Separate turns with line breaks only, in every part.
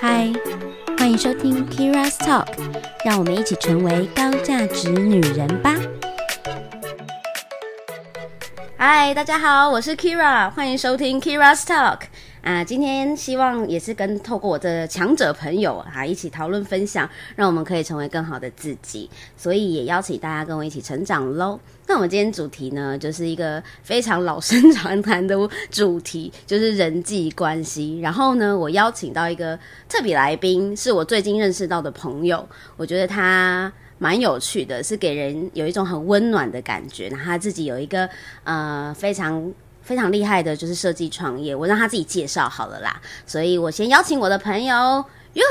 嗨，欢迎收听 Kira's Talk，让我们一起成为高价值女人吧。嗨，大家好，我是 Kira，欢迎收听 Kira's Talk。啊，今天希望也是跟透过我的强者朋友哈、啊、一起讨论分享，让我们可以成为更好的自己。所以也邀请大家跟我一起成长喽。那我们今天主题呢，就是一个非常老生常谈的主题，就是人际关系。然后呢，我邀请到一个特别来宾，是我最近认识到的朋友，我觉得他蛮有趣的，是给人有一种很温暖的感觉。然后他自己有一个呃非常。非常厉害的，就是设计创业。我让他自己介绍好了啦，所以我先邀请我的朋友，哟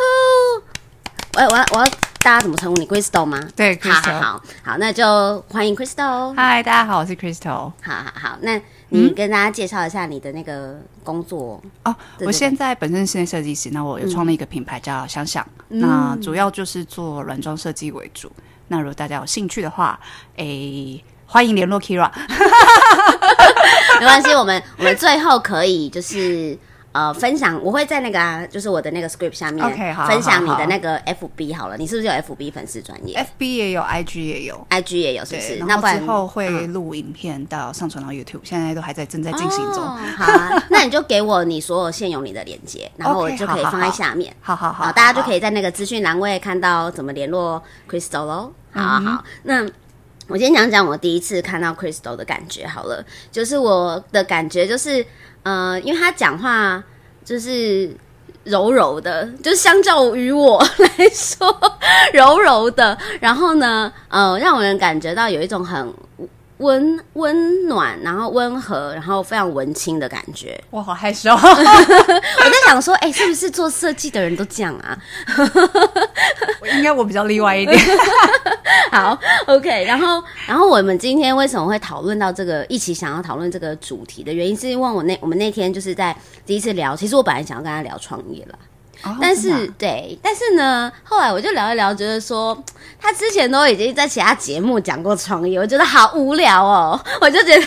呼！我我我要大家怎么称呼你？Crystal 吗？
对，Crystal。
好好好，那就欢迎 Crystal。
嗨，大家好，我是 Crystal。
好好好，那你跟大家介绍一下你的那个工作、
嗯、哦。我现在本身是设计师，那我有创立一个品牌叫想想，嗯、那主要就是做软装设计为主。那如果大家有兴趣的话，诶、欸。欢迎联络 Keira，
没关系，我们我们最后可以就是呃分享，我会在那个、啊、就是我的那个 script 下面，OK，好，分享你的那个 FB 好了，你是不是有 FB 粉丝专业
？FB 也有，IG 也有
，IG 也有，是不是？
那之后会录影片到上传到 YouTube，、嗯、现在都还在正在进行中。
哦、好、啊，那你就给我你所有现有你的链接，然后我就可以放在下面。
好好好，好，
大家就可以在那个资讯栏位看到怎么联络 Crystal 喽。好好，好，那。我先讲讲我第一次看到 Crystal 的感觉好了，就是我的感觉就是，呃，因为他讲话就是柔柔的，就相较于我来说 柔柔的，然后呢，呃，让我能感觉到有一种很。温温暖，然后温和，然后非常文青的感觉。
我好害羞。
我在想说，哎、欸，是不是做设计的人都这样啊？
应该我比较例外一点。
好，OK。然后，然后我们今天为什么会讨论到这个，一起想要讨论这个主题的原因，是因为我那我们那天就是在第一次聊，其实我本来想要跟他聊创业了。Oh, 但是对，但是呢，后来我就聊一聊，觉得说他之前都已经在其他节目讲过创业，我觉得好无聊哦，我就觉得，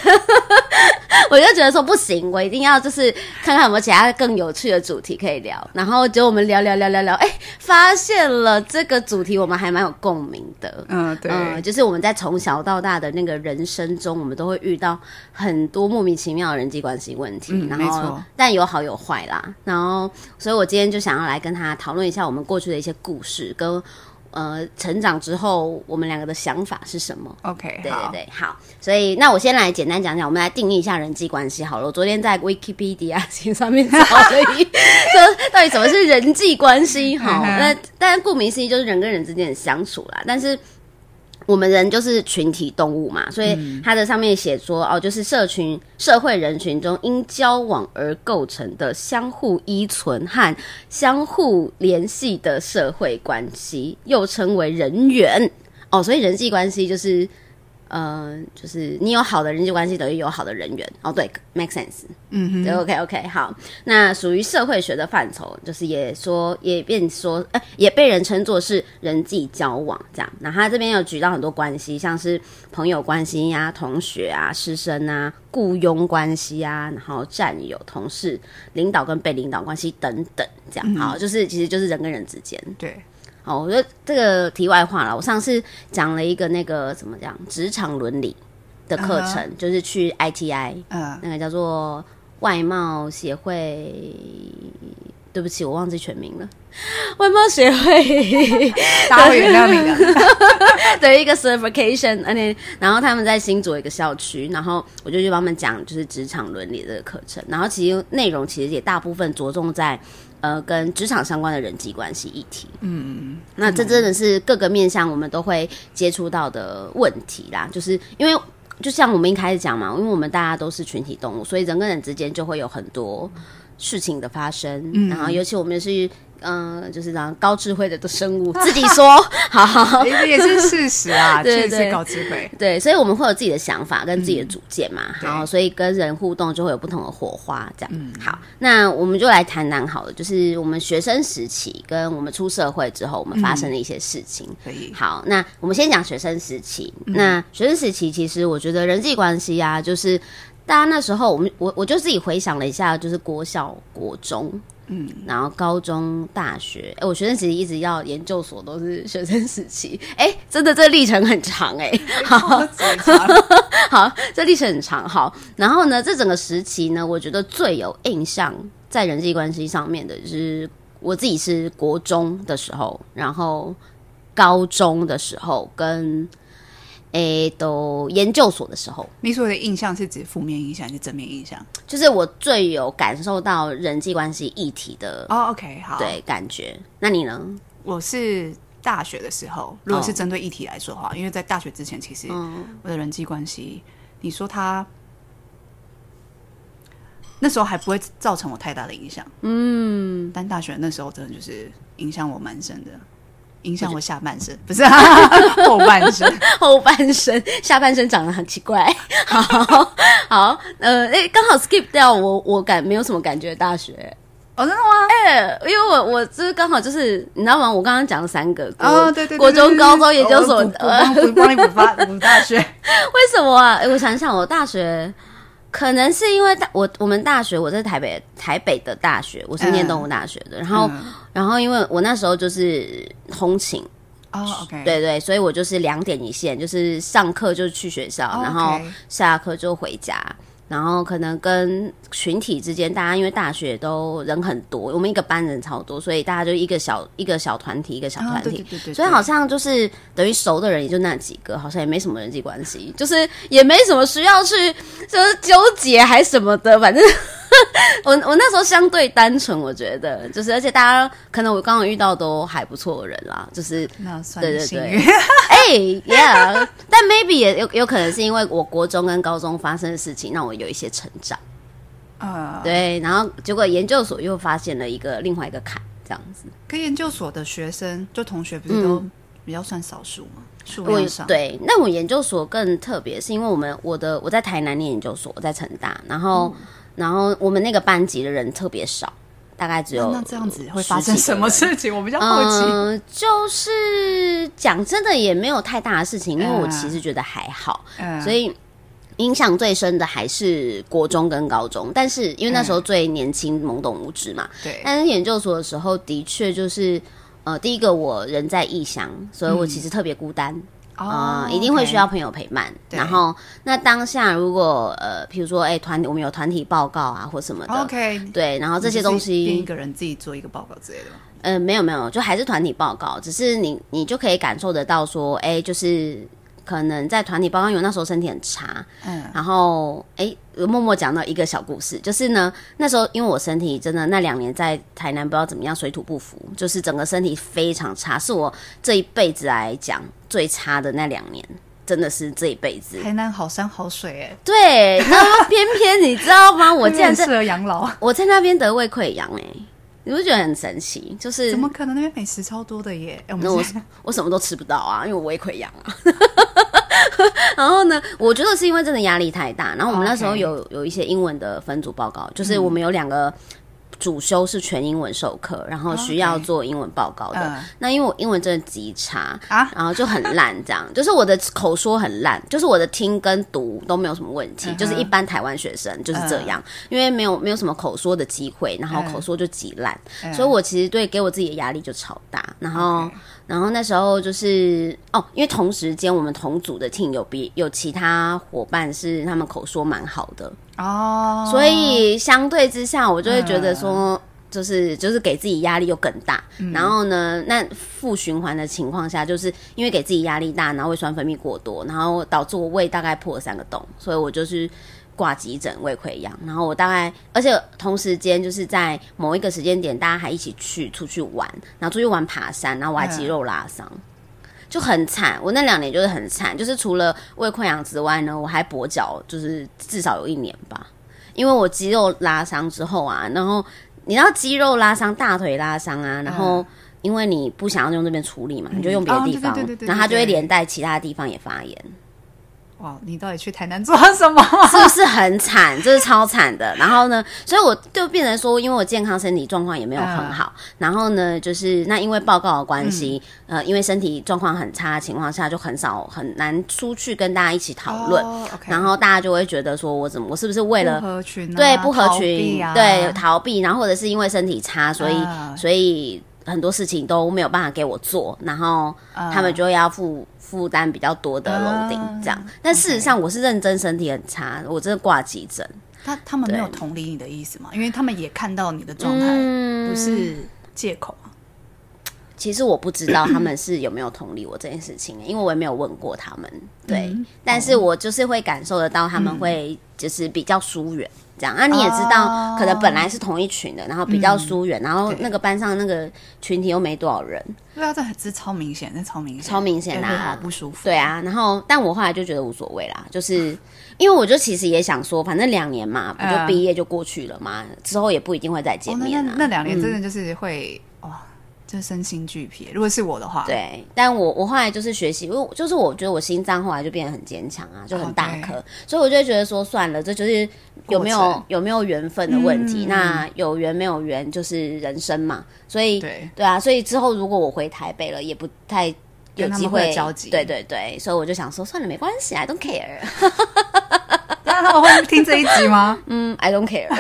我就觉得说不行，我一定要就是看看有没有其他更有趣的主题可以聊。然后结果我们聊聊聊聊聊，哎、欸，发现了这个主题我们还蛮有共鸣的。
嗯，对，
嗯，就是我们在从小到大的那个人生中，我们都会遇到很多莫名其妙的人际关系问题。嗯，然后没错，但有好有坏啦。然后，所以我今天就想。来跟他讨论一下我们过去的一些故事，跟呃成长之后我们两个的想法是什么
？OK，
对对对，好，好。所以那我先来简单讲讲，我们来定义一下人际关系好了。我昨天在 Wikipedia 上面找了一，说到底什么是人际关系？好，那但顾名思义就是人跟人之间的相处啦，但是。我们人就是群体动物嘛，所以它的上面写说、嗯、哦，就是社群、社会人群中因交往而构成的相互依存和相互联系的社会关系，又称为人缘哦。所以人际关系就是。呃，就是你有好的人际关系，等于有好的人缘哦。对，make sense。嗯哼，对，OK OK。好，那属于社会学的范畴，就是也说也变说，哎、欸，也被人称作是人际交往这样。那他这边有举到很多关系，像是朋友关系呀、啊、同学啊、师生啊、雇佣关系啊，然后战友、同事、领导跟被领导关系等等，这样。嗯、好，就是其实就是人跟人之间。
对。
哦，我觉得这个题外话了。我上次讲了一个那个怎么讲职场伦理的课程，uh -huh. 就是去 ITI，嗯、uh -huh.，那个叫做外贸协会。对不起，我忘记全名了。外贸协会，
大家会原谅你的。
对，一个 certification，而且然后他们在新竹一个校区，然后我就去帮他们讲，就是职场伦理这个课程。然后其实内容其实也大部分着重在。呃，跟职场相关的人际关系议题，嗯嗯，那这真的是各个面向我们都会接触到的问题啦。就是因为，就像我们一开始讲嘛，因为我们大家都是群体动物，所以人跟人之间就会有很多事情的发生。嗯，然后尤其我们是。嗯、呃，就是这样高智慧的的生物，自己说，好好好，
也也是事实啊，对对对，高智慧，
对，所以我们会有自己的想法跟自己的主见嘛，然、嗯、后所以跟人互动就会有不同的火花，这样、嗯。好，那我们就来谈谈好了，就是我们学生时期跟我们出社会之后，我们发生的一些事情。可、嗯、以，好，那我们先讲学生时期、嗯。那学生时期其实我觉得人际关系啊，就是。大家那时候，我们我我就自己回想了一下，就是国小、国中，嗯，然后高中、大学，哎，我学生时期一直要研究所都是学生时期，哎，真的这历程很长，哎，好，好，这历程很长，好，然后呢，这整个时期呢，我觉得最有印象在人际关系上面的，就是我自己是国中的时候，然后高中的时候跟。诶，都研究所的时候，
你所谓的印象是指负面印象还是正面印象？
就是我最有感受到人际关系议题的
哦。Oh, OK，好，
对，感觉。那你呢？
我是大学的时候，如果是针对议题来说的话，oh. 因为在大学之前，其实我的人际关系，嗯、你说他那时候还不会造成我太大的影响，嗯，但大学那时候真的就是影响我蛮深的。影响我下半身，不是、啊、后半身，
后半身，下半身长得很奇怪。好好，呃，哎、欸，刚好 skip 掉我，我感没有什么感觉。大学，
哦，真的吗？
哎、欸，因为我我就是刚好就是，你知道吗？我刚刚讲了三个，
哦，对对，对，
国中、高中、研究所，我
帮你补发补大学。
为什么啊？哎、欸，我想想，我大学。可能是因为大我我们大学我在台北台北的大学，我是念动物大学的，嗯、然后、嗯、然后因为我那时候就是通勤。
哦，OK，
对对，所以我就是两点一线，就是上课就去学校，哦、然后下课就回家。然后可能跟群体之间，大家因为大学都人很多，我们一个班人超多，所以大家就一个小一个小团体，一个小团体，哦、对对对对，所以好像就是等于熟的人也就那几个，好像也没什么人际关系，就是也没什么需要去就是纠结还什么的，反正。我我那时候相对单纯，我觉得就是，而且大家可能我刚刚遇到都还不错的人啦，就是
那算
对对对，哎、欸、，Yeah，但 maybe 也有有可能是因为我国中跟高中发生的事情让我有一些成长，啊，uh, 对，然后结果研究所又发现了一个另外一个坎，这样子。
跟研究所的学生就同学不是都比较算少数吗？数、嗯、
量上对，那我研究所更特别，是因为我们我的我在台南念研究所，我在成大，然后。嗯然后我们那个班级的人特别少，大概只有
那这样子会发生什么事情？我比较好奇。
嗯、呃，就是讲真的也没有太大的事情，因为我其实觉得还好，嗯、所以影响最深的还是国中跟高中。但是因为那时候最年轻、懵懂无知嘛，对。但是研究所的时候，的确就是呃，第一个我人在异乡，所以我其实特别孤单。嗯啊、呃，一定会需要朋友陪伴。对然后，那当下如果呃，譬如说，哎、欸，团我们有团体报告啊，或什么的，OK，对，然后这些东西，
一个人自己做一个报告之类的吗？
呃，没有没有，就还是团体报告，只是你你就可以感受得到说，哎、欸，就是。可能在团体报告，因为那时候身体很差，嗯，然后哎，默默讲到一个小故事，就是呢，那时候因为我身体真的那两年在台南不知道怎么样，水土不服，就是整个身体非常差，是我这一辈子来讲最差的那两年，真的是这一辈子。
台南好山好水哎，
对，然后偏偏你知道吗？我竟然
适合养老，
我在那边得胃溃疡哎。你不觉得很神奇？就是
怎么可能？那边美食超多的耶！欸、我
那我我什么都吃不到啊，因为我胃溃疡啊。然后呢，我觉得是因为真的压力太大。然后我们那时候有.有一些英文的分组报告，就是我们有两个。主修是全英文授课，然后需要做英文报告的。Okay. 那因为我英文真的极差啊，然后就很烂，这样 就是我的口说很烂，就是我的听跟读都没有什么问题，uh. 就是一般台湾学生就是这样，uh 因为没有没有什么口说的机会，然后口说就极烂，uh. 所以我其实对给我自己的压力就超大，然后。Okay. 然后那时候就是哦，因为同时间我们同组的 team 有别有其他伙伴是他们口说蛮好的哦，所以相对之下我就会觉得说，就是就是给自己压力又更大。嗯、然后呢，那负循环的情况下，就是因为给自己压力大，然后胃酸分泌过多，然后导致我胃大概破了三个洞，所以我就是。挂急诊，胃溃疡，然后我大概，而且同时间就是在某一个时间点，大家还一起去出去玩，然后出去玩爬山，然后我还肌肉拉伤，嗯、就很惨。我那两年就是很惨，就是除了胃溃疡之外呢，我还跛脚，就是至少有一年吧，因为我肌肉拉伤之后啊，然后你知道肌肉拉伤、大腿拉伤啊，然后因为你不想要用这边处理嘛，嗯、你就用别的地方，然后它就会连带其他地方也发炎。
哇，你到底去台南做什么？
是不是很惨？这、就是超惨的。然后呢，所以我就变成说，因为我健康身体状况也没有很好。嗯、然后呢，就是那因为报告的关系，嗯、呃，因为身体状况很差的情况下，就很少很难出去跟大家一起讨论。哦 okay、然后大家就会觉得说我怎么我是不是为了
不合群、啊？
对，不合群，对，逃避。然后或者是因为身体差，所以、嗯、所以很多事情都没有办法给我做。然后他们就要负。负担比较多的楼顶这样，但事实上我是认真，身体很差，我真的挂急诊。
他他们没有同理你的意思吗？因为他们也看到你的状态不是借口啊。
其实我不知道他们是有没有同理我这件事情，因为我也没有问过他们。对，但是我就是会感受得到他们会就是比较疏远。这样，那、啊、你也知道，可能本来是同一群的，然后比较疏远，嗯、然后那个班上那个群体又没多少人。
对啊，这这超明显，这超明显，
超明显啊，
好不舒服。
对啊，然后但我后来就觉得无所谓啦，就是因为我就其实也想说，反正两年嘛，不就毕业就过去了嘛，嗯、之后也不一定会再见面、啊哦、
那两年真的就是会。嗯就身心俱疲。如果是我的话，
对，但我我后来就是学习，因为就是我觉得我心脏后来就变得很坚强啊，就很大颗，哦、所以我就会觉得说算了，这就是有没有有没有缘分的问题。嗯、那有缘没有缘就是人生嘛，所以对对啊，所以之后如果我回台北了，也不太有机会
交集。
对对对，所以我就想说算了，没关系，I don't care。
那他们会听这一集吗？
嗯，I don't care。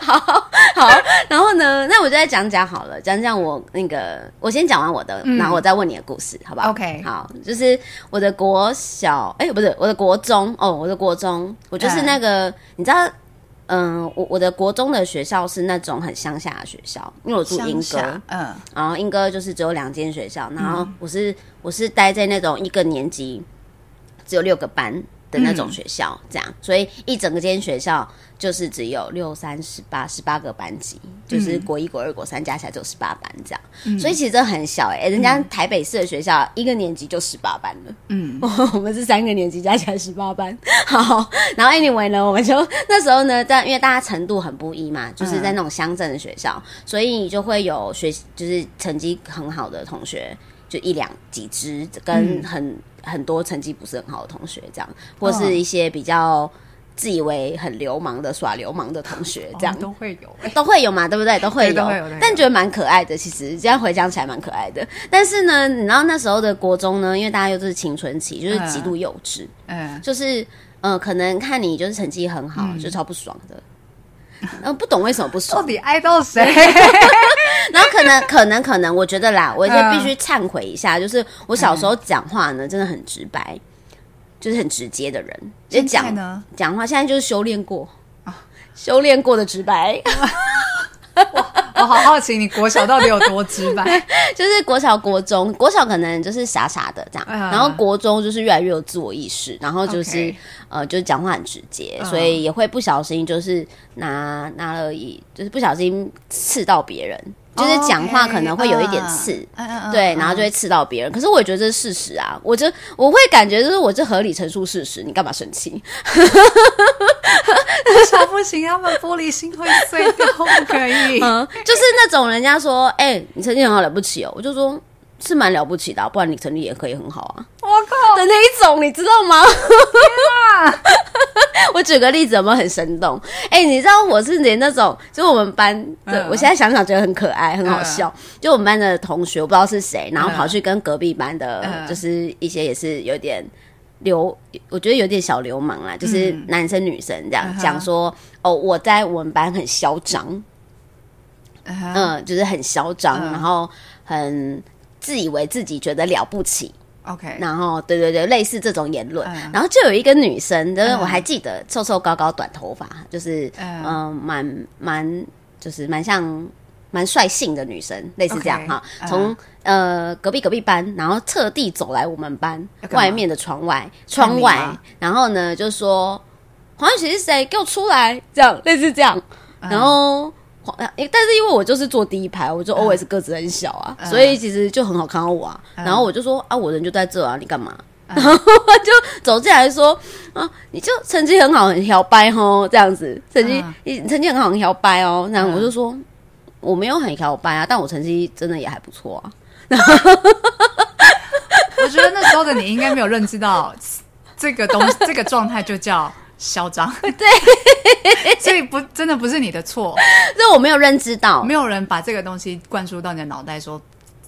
好好，然后呢，那我就再讲讲好了，讲讲我那个，我先讲完我的，嗯、然后我再问你的故事，好不好
？OK，
好，就是我的国小，哎，不是我的国中哦，我的国中，我就是那个，嗯、你知道，嗯，我我的国中的学校是那种很乡下的学校，因为我住英歌，嗯，然后英歌就是只有两间学校，然后我是、嗯、我是待在那种一个年级只有六个班的那种学校，这样，所以一整个间学校。就是只有六三十八十八个班级，就是国一、国二、国三加起来就十八班这样，嗯、所以其实这很小哎、欸。人家台北市的学校一个年级就十八班了，嗯，我们是三个年级加起来十八班。好，然后 anyway 呢，我们就那时候呢，在因为大家程度很不一嘛，就是在那种乡镇的学校，嗯、所以就会有学就是成绩很好的同学，就一两几只，跟很、嗯、很多成绩不是很好的同学这样，或是一些比较。自以为很流氓的耍流氓的同学，这样、哦、都会有、欸，都会有嘛，对不对？都会有，都会有，但觉得蛮可爱的。其实这样回想起来蛮可爱的。但是呢，你知道那时候的国中呢，因为大家又是青春期，就是极度幼稚，嗯，就是嗯、呃，可能看你就是成绩很好，嗯、就超不爽的。然后不懂为什么不爽，
到底爱到谁？
然后可能可能可能，我觉得啦，我就必须忏悔一下，就是我小时候讲话呢，真的很直白。就是很直接的人，讲讲话现在就是修炼过啊，修炼过的直白。
我好好奇，你国小到底有多直白？
就是国小、国中，国小可能就是傻傻的这样，然后国中就是越来越有自我意识，然后就是呃，就是讲话很直接，所以也会不小心就是拿拿了一，就是不小心刺到别人。就是讲话可能会有一点刺，okay, uh, uh, uh, 对，然后就会刺到别人。可是我也觉得这是事实啊，我这我会感觉就是我这合理陈述事实，你干嘛生气？
小不行，他们玻璃心会碎掉，不可以。
嗯，就是那种人家说，哎、欸，你成绩很好了不起哦，我就说。是蛮了不起的、啊，不然你成绩也可以很好啊！
我靠
的那一种，你知道吗？啊、我举个例子，有没有很生动？哎、欸，你知道我是连那种，就我们班的，嗯、我现在想想觉得很可爱，很好笑。嗯、就我们班的同学，我不知道是谁，然后跑去跟隔壁班的，嗯、就是一些也是有点流，我觉得有点小流氓啦，就是男生女生这样讲、嗯、说，哦，我在我们班很嚣张，嗯，嗯，就是很嚣张，嗯、然后很。自以为自己觉得了不起
，OK，
然后对对对，类似这种言论，嗯、然后就有一个女生，就是我还记得，瘦瘦高高短头发，就是嗯，蛮蛮、呃、就是蛮像蛮率性的女生，类似这样哈。从呃隔壁隔壁班，然后特地走来我们班外面的窗外，窗外，然后呢就说黄雨琪是谁？给我出来！这样类似这样，然后。但是因为我就是坐第一排，我就 always 个子很小啊，嗯、所以其实就很好看到我啊。嗯、然后我就说啊，我人就在这啊，你干嘛？嗯、然后就走进来说啊，你就成绩很好，很摇摆哦，这样子，成绩你、嗯、成绩很好，很摇摆哦。然后我就说、嗯、我没有很摇摆啊，但我成绩真的也还不错啊。
我觉得那时候的你应该没有认知到。这个东西，这个状态就叫嚣张。
对，
所以不真的不是你的错，
这我没有认知到，
没有人把这个东西灌输到你的脑袋说。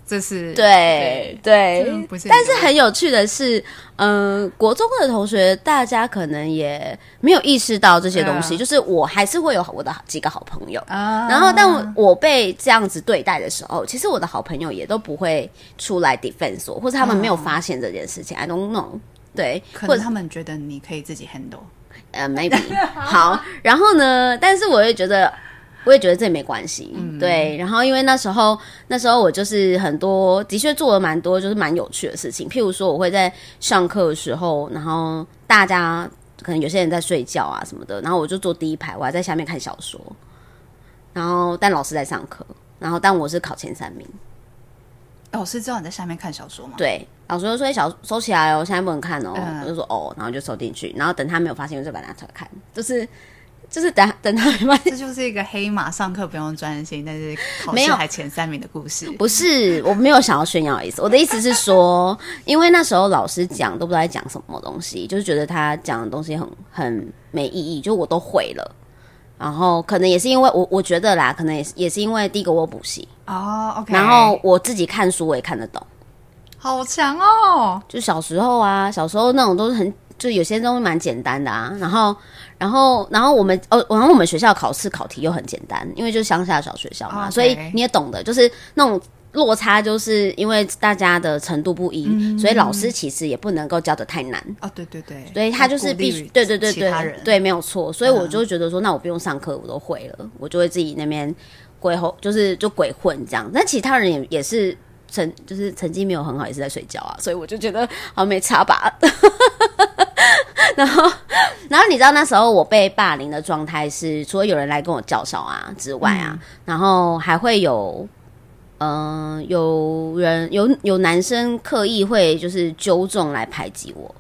这是
对对，对。
不是，
但是很有趣的是，嗯、呃，国中的同学大家可能也没有意识到这些东西，呃、就是我还是会有我的几个好朋友，啊、然后但我被这样子对待的时候，其实我的好朋友也都不会出来 defense 我，或者他们没有发现这件事情、呃、，I don't know，对，
或者他们觉得你可以自己 handle，
呃，maybe 好，然后呢，但是我也觉得。我也觉得这也没关系，嗯、对。然后因为那时候，那时候我就是很多的确做了蛮多，就是蛮有趣的事情。譬如说，我会在上课的时候，然后大家可能有些人在睡觉啊什么的，然后我就坐第一排，我还在下面看小说。然后，但老师在上课，然后但我是考前三名。
老师知道你在下面看小说吗？
对，老师就说：“小收起来哦，现在不能看哦。嗯”我就说：“哦。”然后就收进去，然后等他没有发现，我就把它拿出来看，就是。就是等等他没
发现，这就是一个黑马，上课不用专心，但是考试还前三名的故事。
不是，我没有想要炫耀的意思。我的意思是说，因为那时候老师讲都不知道在讲什么东西，就是觉得他讲的东西很很没意义，就我都会了。然后可能也是因为我我觉得啦，可能也是也是因为第一个我补习
哦，OK。
然后我自己看书我也看得懂，
好强哦！
就小时候啊，小时候那种都是很。就有些东西蛮简单的啊，然后，然后，然后我们哦，然后我们学校考试考题又很简单，因为就是乡下小学校嘛.所以你也懂的，就是那种落差，就是因为大家的程度不一，嗯、所以老师其实也不能够教的太难。
啊，对对对，
所以他就是必须，对对对对，对，没有错。所以我就觉得说，那我不用上课，我都会了，我就会自己那边鬼吼，就是就鬼混这样。但其他人也也是成，就是成绩没有很好，也是在睡觉啊，所以我就觉得好像没差吧。然后，然后你知道那时候我被霸凌的状态是，除了有人来跟我叫嚣啊之外啊，嗯、然后还会有，嗯、呃，有人有有男生刻意会就是纠众来排挤我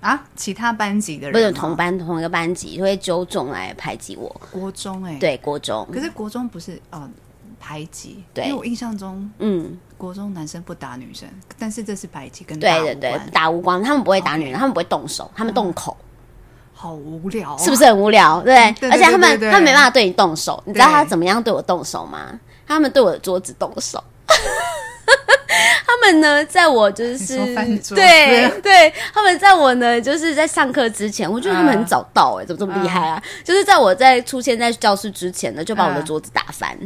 啊，其他班级的人
不是同班同一个班级会纠众来排挤我。
国中哎、欸，
对，国中，
可是国中不是哦。呃排挤，
对，
因为我印象中，嗯，国中男生不打女生，但是这是排挤，跟
对对对打无关，他们不会打女人.他们不会动手，他们动口，嗯、
好无聊、啊，
是不是很无聊？对，而且他们他们没办法对你动手，你知道他怎么样对我动手吗？他们对我的桌子动手，他们呢，在我就是对对，他们在我呢，就是在上课之前，我觉得他们很早到、欸，哎、uh,，怎么这么厉害啊？Uh, 就是在我在出现在教室之前呢，就把我的桌子打翻。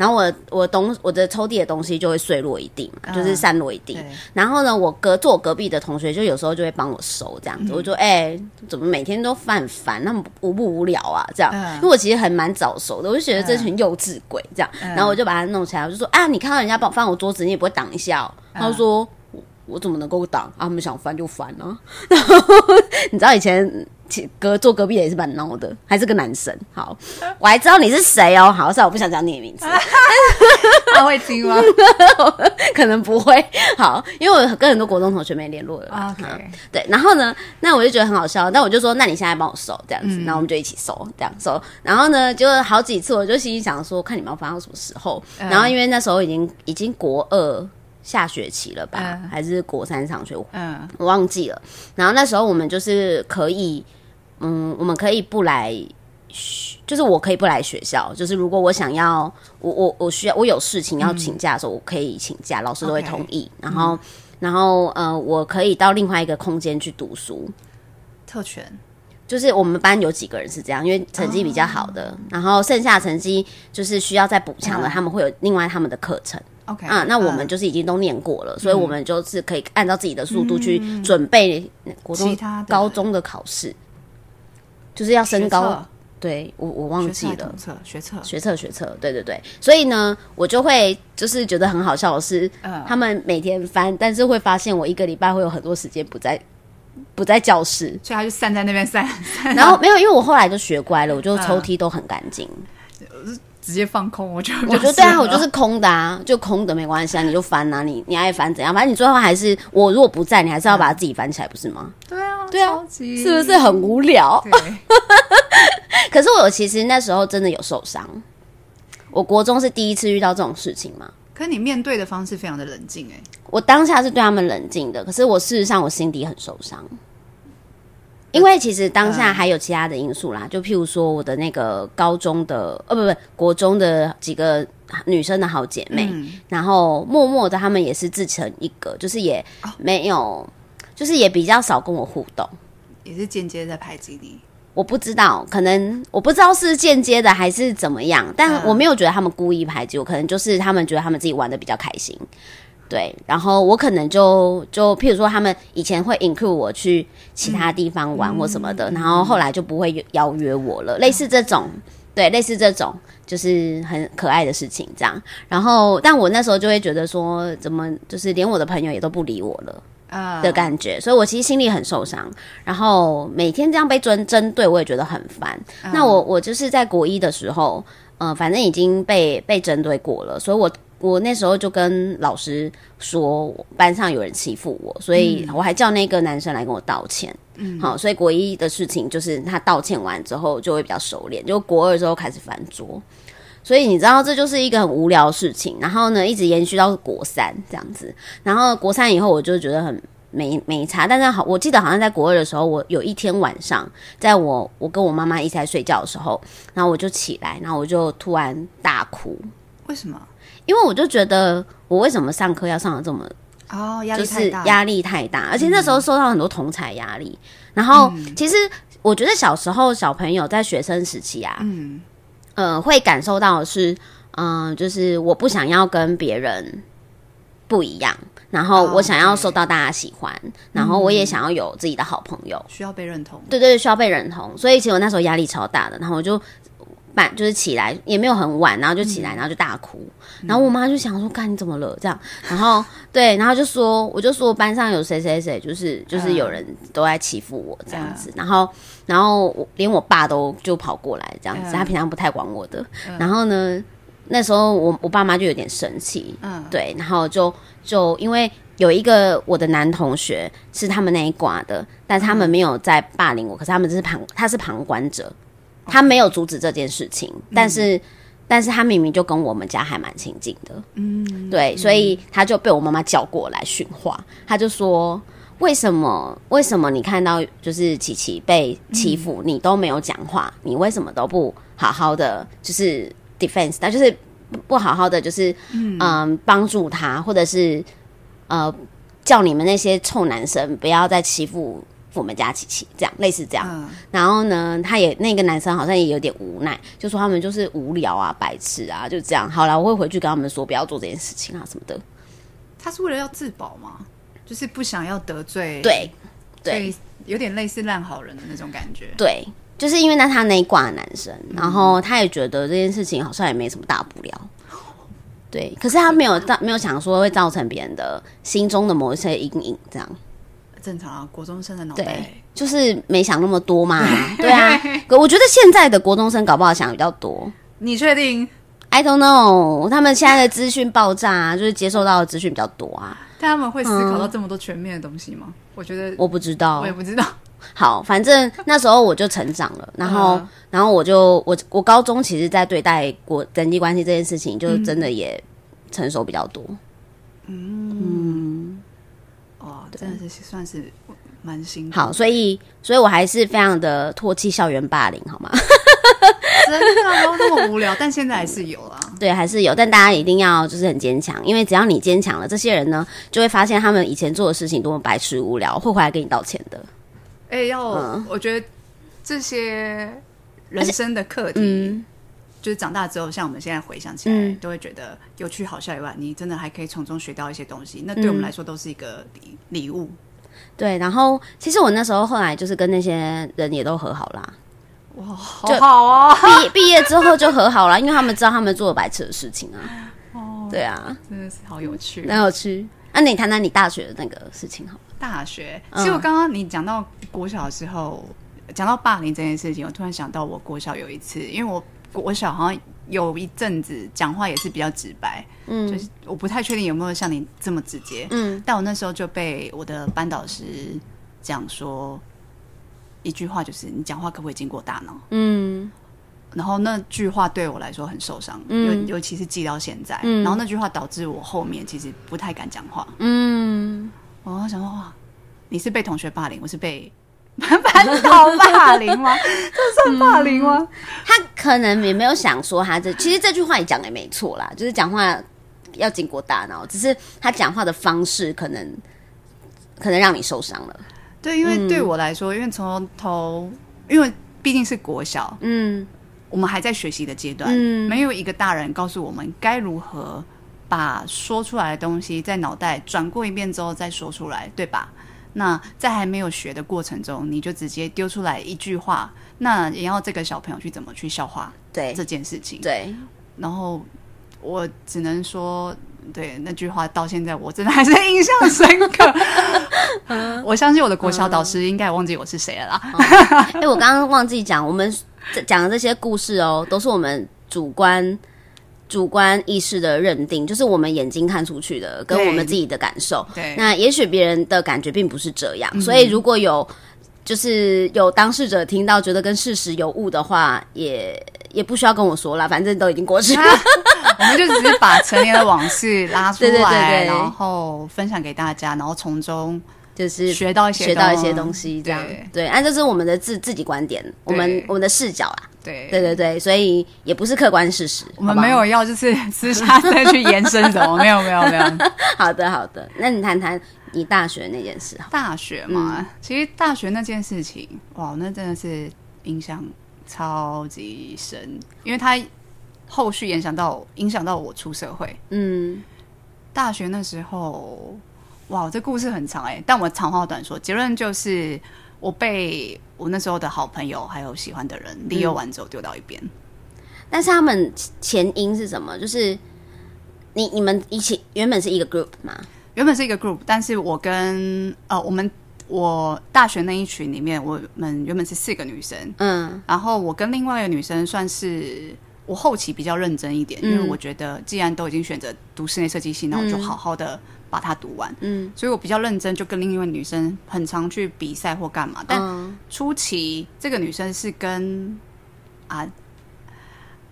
Uh, 然后我我东我的抽屉的东西就会碎落一地嘛，就是散落一地。嗯、然后呢，我隔坐我隔壁的同学就有时候就会帮我收这样子。嗯、我就哎、欸，怎么每天都犯烦？那么无不无聊啊？这样，嗯、因为我其实还蛮早熟的，我就觉得这群幼稚鬼这样。嗯、然后我就把它弄起来，我就说啊，你看到人家帮翻我桌子，你也不会挡一下他说我我怎么能够挡啊？他们想翻就翻啊。然后 你知道以前。隔坐隔壁的也是蛮闹的，还是个男生。好，我还知道你是谁哦。好，算了，我不想讲你的名字。
他会听吗？
可能不会。好，因为我跟很多国中同学没联络了。OK，对。然后呢，那我就觉得很好笑。那我就说，那你现在帮我收这样子，然后我们就一起收这样收。然后呢，就好几次，我就心里想说，看你们要发到什么时候。然后因为那时候已经已经国二。下学期了吧，嗯、还是国三上学？嗯，我忘记了。然后那时候我们就是可以，嗯，我们可以不来，就是我可以不来学校。就是如果我想要，我我我需要，我有事情要请假的时候，嗯、我可以请假，老师都会同意。Okay, 然后，嗯、然后呃，我可以到另外一个空间去读书。
特权。
就是我们班有几个人是这样，因为成绩比较好的，哦、然后剩下成绩就是需要再补强的，嗯、他们会有另外他们的课程。
OK，
啊，那我们就是已经都念过了，所以我们就是可以按照自己的速度去准备国中、高中的考试，就是要升高。对，我我忘记了，
学测
学测学测，对对对。所以呢，我就会就是觉得很好笑的是，他们每天翻，但是会发现我一个礼拜会有很多时间不在不在教室，
所以他就散在那边散。
然后没有，因为我后来就学乖了，我就抽屉都很干净。
直接放空，我就
我觉得对啊，我就是空的啊，就空的没关系啊，你就翻啊，你你爱翻怎样，反正你最后还是我如果不在，你还是要把它自己翻起来，不是吗？
对啊，
对啊，是不是很无聊？可是我其实那时候真的有受伤，我国中是第一次遇到这种事情嘛。
可是你面对的方式非常的冷静哎，
我当下是对他们冷静的，可是我事实上我心底很受伤。因为其实当下还有其他的因素啦，就譬如说我的那个高中的，呃，不不，国中的几个女生的好姐妹，嗯、然后默默的她们也是自成一格，就是也没有，哦、就是也比较少跟我互动，
也是间接在排挤你。
我不知道，可能我不知道是间接的还是怎么样，但我没有觉得他们故意排挤我，可能就是他们觉得他们自己玩的比较开心。对，然后我可能就就譬如说，他们以前会 include 我去其他地方玩或什么的，嗯、然后后来就不会邀约我了，嗯、类似这种，对，类似这种就是很可爱的事情这样。然后，但我那时候就会觉得说，怎么就是连我的朋友也都不理我了啊的感觉，所以我其实心里很受伤。然后每天这样被针针对，我也觉得很烦。嗯、那我我就是在国一的时候，嗯、呃，反正已经被被针对过了，所以我。我那时候就跟老师说，班上有人欺负我，所以我还叫那个男生来跟我道歉。嗯，好，所以国一的事情就是他道歉完之后就会比较熟练，就国二之后开始翻桌。所以你知道这就是一个很无聊的事情，然后呢一直延续到国三这样子。然后国三以后我就觉得很没没差，但是好，我记得好像在国二的时候，我有一天晚上，在我我跟我妈妈一起在睡觉的时候，然后我就起来，然后我就突然大哭。
为什么？
因为我就觉得，我为什么上课要上的这么
哦，压力太大，
就是压力太大，而且那时候受到很多同才压力。嗯、然后，其实我觉得小时候小朋友在学生时期啊，嗯，呃，会感受到的是，嗯、呃，就是我不想要跟别人不一样，然后我想要受到大家喜欢，哦、然后我也想要有自己的好朋友，
需要被认同，
对对对，需要被认同。所以其实我那时候压力超大的，然后我就。半就是起来也没有很晚，然后就起来，然后就大哭，嗯、然后我妈就想说：“干你怎么了？”这样，然后对，然后就说，我就说班上有谁谁谁，就是就是有人都在欺负我这样子，嗯、然后然后我连我爸都就跑过来这样子，嗯、他平常不太管我的，嗯、然后呢，那时候我我爸妈就有点生气，嗯，对，然后就就因为有一个我的男同学是他们那一挂的，但他们没有在霸凌我，可是他们只是旁他是旁观者。他没有阻止这件事情，但是，嗯、但是他明明就跟我们家还蛮亲近的，嗯，对，所以他就被我妈妈叫过来训话，他就说：为什么？为什么你看到就是琪琪被欺负，嗯、你都没有讲话？你为什么都不好好的就是 defense？他就是不好好的就是嗯帮、呃、助他，或者是呃叫你们那些臭男生不要再欺负。我们家琪琪这样类似这样，嗯、然后呢，他也那个男生好像也有点无奈，就说他们就是无聊啊、白痴啊，就这样。好了，我会回去跟他们说不要做这件事情啊什么的。
他是为了要自保吗？就是不想要得罪？
对对，
有点类似烂好人的那种感觉。
对，就是因为那他那一挂的男生，然后他也觉得这件事情好像也没什么大不了。对，可是他没有造没有想说会造成别人的心中的某一些阴影这样。
正常啊，国中生的脑袋
就是没想那么多嘛。对啊，可我觉得现在的国中生搞不好想比较多。
你确定
？I don't know。他们现在的资讯爆炸啊，就是接受到的资讯比较多啊。
但他们会思考到这么多全面的东西吗？嗯、我觉得
我不知道，
我也不知道。
好，反正那时候我就成长了，然后，嗯、然后我就我我高中其实，在对待国人际关系这件事情，就真的也成熟比较多。嗯。
真的是算是蛮辛苦。
好，所以，所以我还是非常的唾弃校园霸凌，好吗？
真的都那么无聊，但现在还是有啊。
对，还是有，但大家一定要就是很坚强，因为只要你坚强了，这些人呢就会发现他们以前做的事情多么白痴无聊，会回来跟你道歉的。
哎、欸，要、嗯、我觉得这些人生的课题。就是长大之后，像我们现在回想起来，嗯、都会觉得有趣好笑以外，你真的还可以从中学到一些东西。那对我们来说，都是一个礼礼物、嗯。对，然后其实我那时候后来就是跟那些人也都和好啦。哇，好好啊！
毕毕业之后就和好了，因为他们知道他们做了白痴的事情啊。哦，对啊，
真的是好有趣，
很有趣。那、啊、你谈谈你大学的那个事情好？
大学，其实我刚刚你讲到国小的时候，讲、嗯、到霸凌这件事情，我突然想到我国小有一次，因为我。我小好像有一阵子讲话也是比较直白，嗯，就是我不太确定有没有像你这么直接，嗯，但我那时候就被我的班导师讲说一句话，就是你讲话可不可以经过大脑？嗯，然后那句话对我来说很受伤，嗯，尤尤其是记到现在，嗯，然后那句话导致我后面其实不太敢讲话，嗯，我想说哇，你是被同学霸凌，我是被 反倒霸凌吗？这算霸凌吗？
嗯，他可能也没有想说他这，其实这句话也讲也没错啦，就是讲话要经过大脑，只是他讲话的方式可能可能让你受伤了。
对，因为对我来说，嗯、因为从头，因为毕竟是国小，嗯，我们还在学习的阶段，嗯，没有一个大人告诉我们该如何把说出来的东西在脑袋转过一遍之后再说出来，对吧？那在还没有学的过程中，你就直接丢出来一句话，那也要这个小朋友去怎么去消化对这件事情。对，然后我只能说，对那句话到现在我真的还是印象深刻。我相信我的国小导师应该忘记我是谁了啦。
哎、我刚刚忘记讲，我们讲的这些故事哦，都是我们主观。主观意识的认定，就是我们眼睛看出去的，跟我们自己的感受。对，那也许别人的感觉并不是这样，嗯、所以如果有就是有当事者听到觉得跟事实有误的话，也也不需要跟我说啦，反正都已经过去了。啊、
我们就只是把成年的往事拉出来，对对对对，然后分享给大家，然后从中就是学到一些
学到一些东西，这样对，对。那这是我们的自自己观点，我们我们的视角啦。对对对对，所以也不是客观事实。
我们没有要就是 私下再去延伸什么，没有没有没有。
好的好的，那你谈谈你大学那件事。
大学嘛、嗯，其实大学那件事情，哇，那真的是影响超级深，因为它后续影响到影响到我出社会。嗯，大学那时候，哇，这故事很长哎、欸，但我长话短说，结论就是。我被我那时候的好朋友还有喜欢的人利用完之后丢到一边，
但是他们前因是什么？就是你你们一起原本是一个 group 吗？
原本是一个 group，但是我跟呃我们我大学那一群里面，我们原本是四个女生，嗯，然后我跟另外一个女生算是我后期比较认真一点，嗯，因为我觉得既然都已经选择读室内设计系，那我就好好的。把它读完，嗯，所以我比较认真，就跟另一位女生很常去比赛或干嘛。但初期这个女生是跟啊，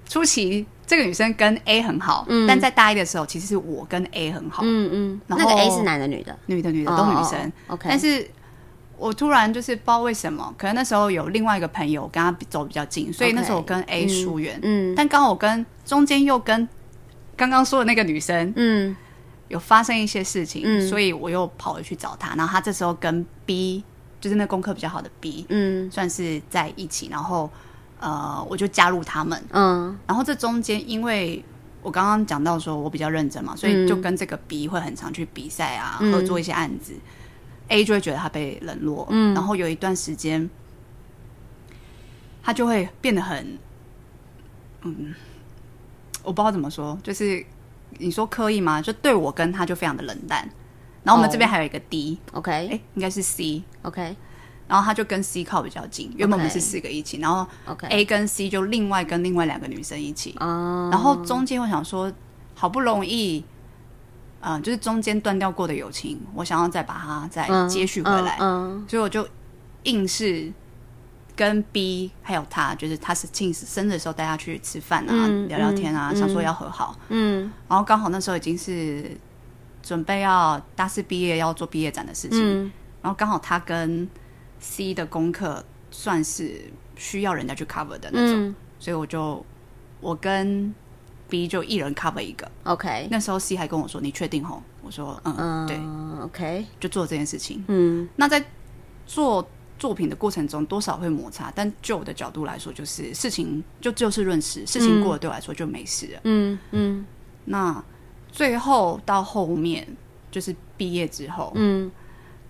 初期这个女生跟 A 很好，嗯，但在大一的时候，其实是我跟 A 很好，
嗯嗯。然后那个 A 是男的女的？
女的女的都女生，OK。但是我突然就是不知道为什么，可能那时候有另外一个朋友跟他走比较近，所以那时候我跟 A 疏远，嗯。但刚好我跟中间又跟刚刚说的那个女生，嗯。有发生一些事情，嗯，所以我又跑回去找他。然后他这时候跟 B，就是那功课比较好的 B，嗯，算是在一起。然后呃，我就加入他们，嗯。然后这中间，因为我刚刚讲到说我比较认真嘛，所以就跟这个 B 会很常去比赛啊，嗯，合作一些案子。A 就会觉得他被冷落，嗯。然后有一段时间，他就会变得很，嗯，我不知道怎么说，就是。你说刻意吗？就对我跟他就非常的冷淡，然后我们这边还有一个 D，OK，哎、欸，应该是 C，OK，然后他就跟 C 靠比较近，原本我们是四个一起，然后 A 跟 C 就另外跟另外两个女生一起，然后中间我想说，好不容易，嗯，就是中间断掉过的友情，我想要再把它再接续回来，所以我就硬是。跟 B 还有他，就是他是庆生日的时候带他去吃饭啊、嗯，聊聊天啊、嗯，想说要和好。嗯，然后刚好那时候已经是准备要大四毕业要做毕业展的事情，嗯、然后刚好他跟 C 的功课算是需要人家去 cover 的那种，嗯、所以我就我跟 B 就一人 cover 一个。OK，那时候 C 还跟我说：“你确定吼？”我说：“嗯，嗯对，OK，就做这件事情。”嗯，那在做。作品的过程中多少会摩擦，但就我的角度来说，就是事情就就事论事，事情过了对我来说就没事了。嗯嗯。那最后到后面就是毕业之后，嗯，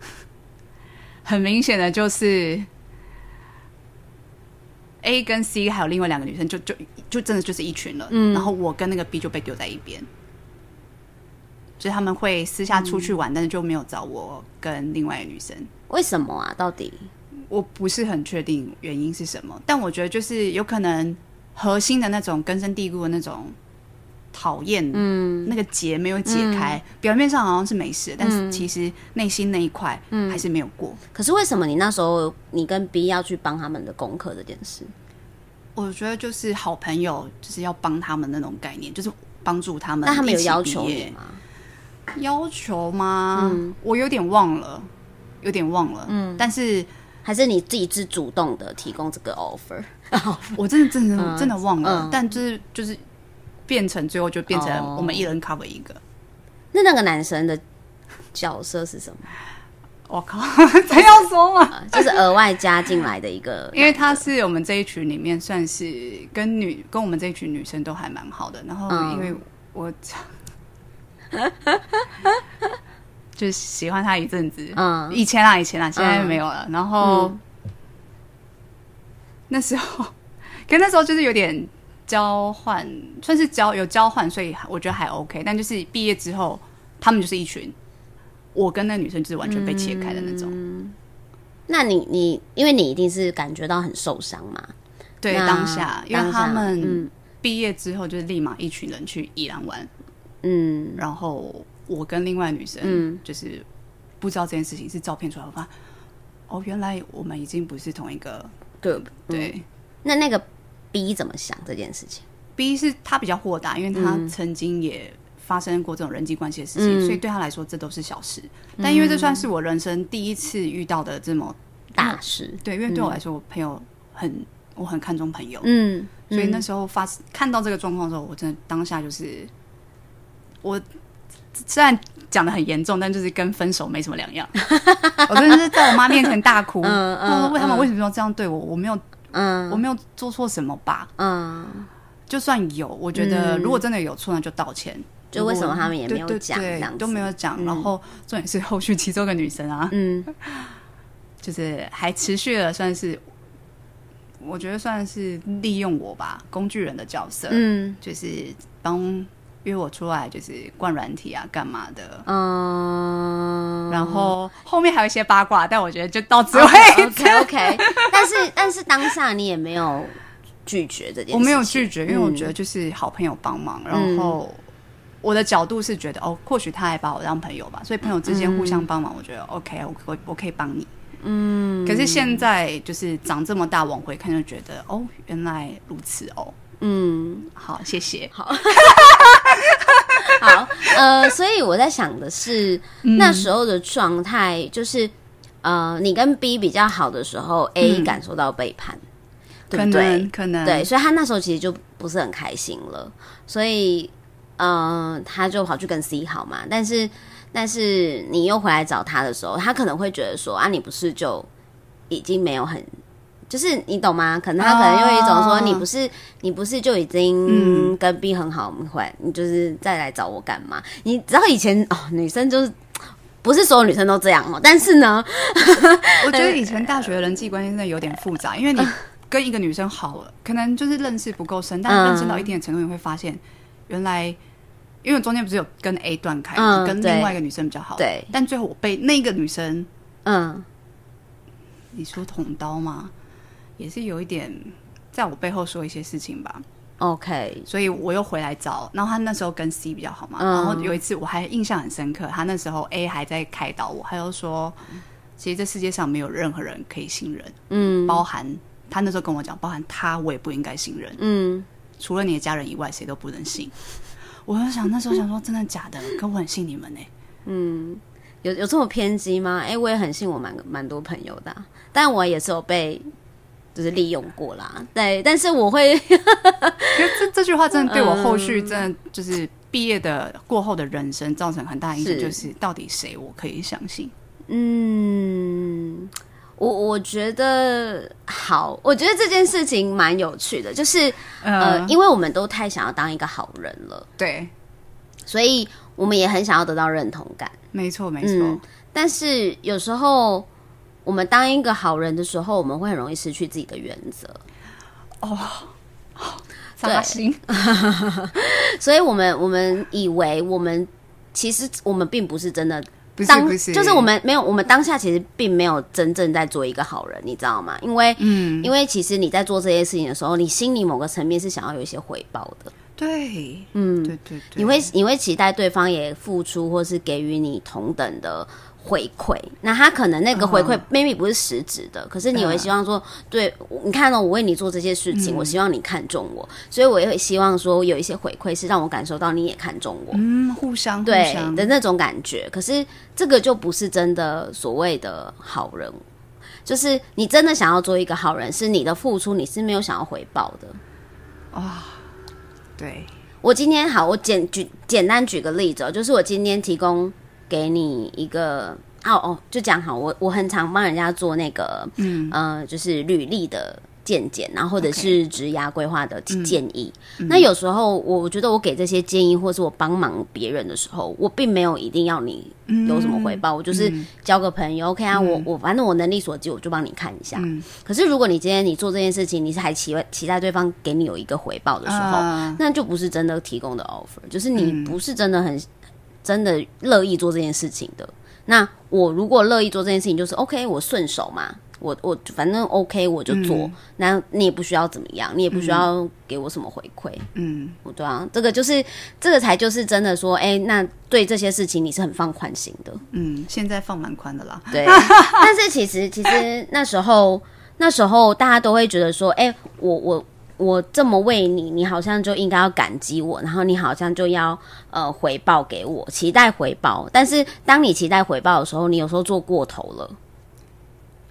很明显的就是 A 跟 C 还有另外两个女生就，就就就真的就是一群了。嗯。然后我跟那个 B 就被丢在一边，所以他们会私下出去玩，嗯，但是就没有找我跟另外一个女生。
为什么啊？到底？
我不是很确定原因是什么，但我觉得就是有可能核心的那种根深蒂固的那种讨厌，嗯，那个结没有解开，嗯，表面上好像是没事，嗯，但是其实内心那一块还是没有过，嗯。
可是为什么你那时候你跟 B 要去帮他们的功课这件事？
我觉得就是好朋友就是要帮他们那种概念，就是帮助他们。
那他们有要求你吗？
要求吗？嗯，我有点忘了，有点忘了。嗯，但是。
还是你自己是主动的提供这个 offer？
我真的真的、嗯、真的忘了，嗯、但就是就是变成最后就变成我们一人 cover 一个。哦、
那那个男生的角色是什么？
我靠，还要说吗？
就是额外加进来的一个，
因为他是我们这一群里面算是跟女跟我们这一群女生都还蛮好的。然后因为我，嗯、就是喜欢他一阵子，嗯，以前啦，以前啦，现在没有了。嗯、然后、嗯、那时候，跟那时候就是有点交换，算是交有交换，所以我觉得还 OK。但就是毕业之后，他们就是一群。我跟那女生就是完全被切开的那种。嗯、
那你你，因为你一定是感觉到很受伤嘛？
对，当下，因为他们毕业之后就是立马一群人去宜兰玩。嗯，然后我跟另外女生，就是不知道这件事情是照片出来，我发现哦，原来我们已经不是同一个 group。对，嗯、
那那个 B 怎么想这件事情
？B 是他比较豁达，因为他曾经也。发生过这种人际关系的事情，嗯、所以对他来说这都是小事。嗯、但因为这算是我人生第一次遇到的这么
大事，
对，因为对我来说，我朋友很，我很看重朋友，嗯，所以那时候发看到这个状况的时候，我真的当下就是，我虽然讲的很严重，但就是跟分手没什么两样。我真的是在我妈面前大哭，嗯嗯，为他们为什么要这样对我？我没有，嗯，我没有做错什么吧？嗯，就算有，我觉得如果真的有错，那就道歉。
就为什么他们也没有讲，这样
都没有讲。嗯、然后重点是后续其中一个女生啊，嗯，就是还持续了，算是我觉得算是利用我吧，工具人的角色，嗯，就是帮约我出来，就是灌软体啊，干嘛的，嗯，然后后面还有一些八卦，但我觉得就到此为止
，OK OK。但是 但是当下你也没有拒绝这件事，
我没有拒绝，因为我觉得就是好朋友帮忙，嗯、然后。我的角度是觉得哦，或许他还把我当朋友吧，所以朋友之间互相帮忙，我觉得 OK，我我我可以帮你。嗯，可是现在就是长这么大往回看，就觉得哦，原来如此哦。嗯，好，谢谢。
好，好，呃，所以我在想的是，嗯、那时候的状态就是，呃，你跟 B 比较好的时候，A 感受到背叛，嗯、对不对？可能，可能对，所以他那时候其实就不是很开心了，所以。嗯、呃，他就跑去跟 C 好嘛，但是但是你又回来找他的时候，他可能会觉得说啊，你不是就已经没有很，就是你懂吗？可能他可能用一种说，你不是、哦、你不是就已经跟 B 很好，我们回来，你就是再来找我干嘛？你知道以前哦，女生就是不是所有女生都这样哦，但是呢，
我觉得以前大学的人际关系真的有点复杂，因为你跟一个女生好了，可能就是认识不够深，但是认识到一定的程度，你会发现原来。因为中间不是有跟 A 断开，嗯、跟另外一个女生比较好，对。但最后我被那个女生，嗯，你说捅刀吗？也是有一点在我背后说一些事情吧。OK，所以我又回来找，然后他那时候跟 C 比较好嘛。嗯、然后有一次我还印象很深刻，他那时候 A 还在开导我，他又说，其实这世界上没有任何人可以信任，嗯，包含他那时候跟我讲，包含他我也不应该信任，嗯，除了你的家人以外，谁都不能信。我就想那时候想说真的假的，可我很信你们呢。嗯，有有这么偏激吗？哎、欸，我也很信我蛮蛮多朋友的、啊，但我也是有被就是利用过啦。对，但是我会，这这句话真的对我后续真的就是毕业的过后的人生造成很大影响，就是到底谁我可以相信？嗯。我我觉得好，我觉得这件事情蛮有趣的，就是、嗯、呃，因为我们都太想要当一个好人了，对，所以我们也很想要得到认同感，没错没错、嗯。但是有时候我们当一个好人的时候，我们会很容易失去自己的原则。哦，扎心。所以我们我们以为我们其实我们并不是真的。当就是我们没有，我们当下其实并没有真正在做一个好人，你知道吗？因为，嗯，因为其实你在做这些事情的时候，你心里某个层面是想要有一些回报的。对，嗯，对对对，你会你会期待对方也付出，或是给予你同等的。回馈，那他可能那个回馈 maybe 不是实质的，可是你会希望说，对，你看到我为你做这些事情，我希望你看中我，所以我也会希望说有一些回馈是让我感受到你也看中我，嗯，互相对的那种感觉。可是这个就不是真的所谓的好人，
就是你真的想要做一个好人，是你的付出，你是没有想要回报的。
啊、哦，对，
我今天好，我简举简单举个例子哦，就是我今天提供给你一个，哦哦，就讲好，我我很常帮人家做那个，嗯呃，就是履历的。见解，然后或者是职涯规划的建议。Okay. 那有时候，我觉得我给这些建议，或是我帮忙别人的时候，我并没有一定要你有什么回报，嗯、我就是交个朋友。嗯、OK 啊，我我反正我能力所及，我就帮你看一下。嗯、可是如果你今天你做这件事情，你是还期期待对方给你有一个回报的时候，呃、那就不是真的提供的 offer，就是你不是真的很真的乐意做这件事情的。那我如果乐意做这件事情，就是 OK，我顺手嘛。我我反正 OK，我就做，嗯、那你也不需要怎么样，你也不需要给我什么回馈，嗯，对啊，这个就是这个才就是真的说，哎、欸，那对这些事情你是很放宽心的，
嗯，现在放蛮宽的啦，
对，但是其实其实那时候那时候大家都会觉得说，哎、欸，我我我这么为你，你好像就应该要感激我，然后你好像就要呃回报给我，期待回报，但是当你期待回报的时候，你有时候做过头了。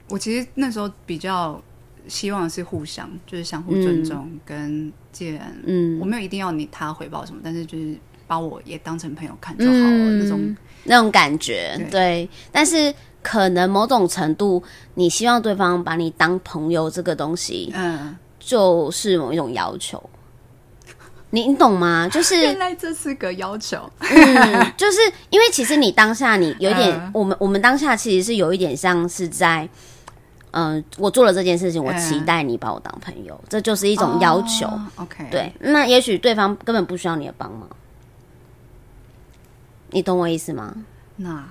我其实那时候比较希望是互相，就是相互尊重，嗯、跟既然嗯，我没有一定要你他回报什么，但是就是把我也当成朋友看就好了，嗯、那种
那种感觉，对，对。但是可能某种程度，你希望对方把你当朋友，这个东西，嗯，就是某一种要求。你你懂吗？就是
原来这是个要求，
嗯，就是因为其实你当下你有点，嗯、我们我们当下其实是有一点像是在。嗯，我做了这件事情，我期待你把我当朋友，嗯、这就是一种要求。Oh, OK，对，那也许对方根本不需要你的帮忙，你懂我意思吗？
那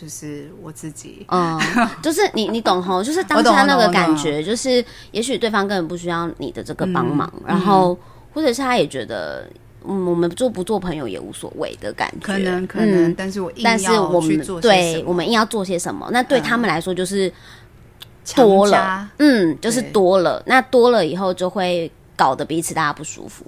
就是我自己，
嗯，就是你你懂吼，就是当下那个感觉，就是也许对方根本不需要你的这个帮忙，嗯、然后、嗯、或者是他也觉得，嗯，我们做不做朋友也无所谓的感觉，
可能可能，嗯、但是我硬要去做些什么，
对，我们硬要做些什么，那对他们来说就是。多了，嗯，就是多了。那多了以后就会搞得彼此大家不舒服。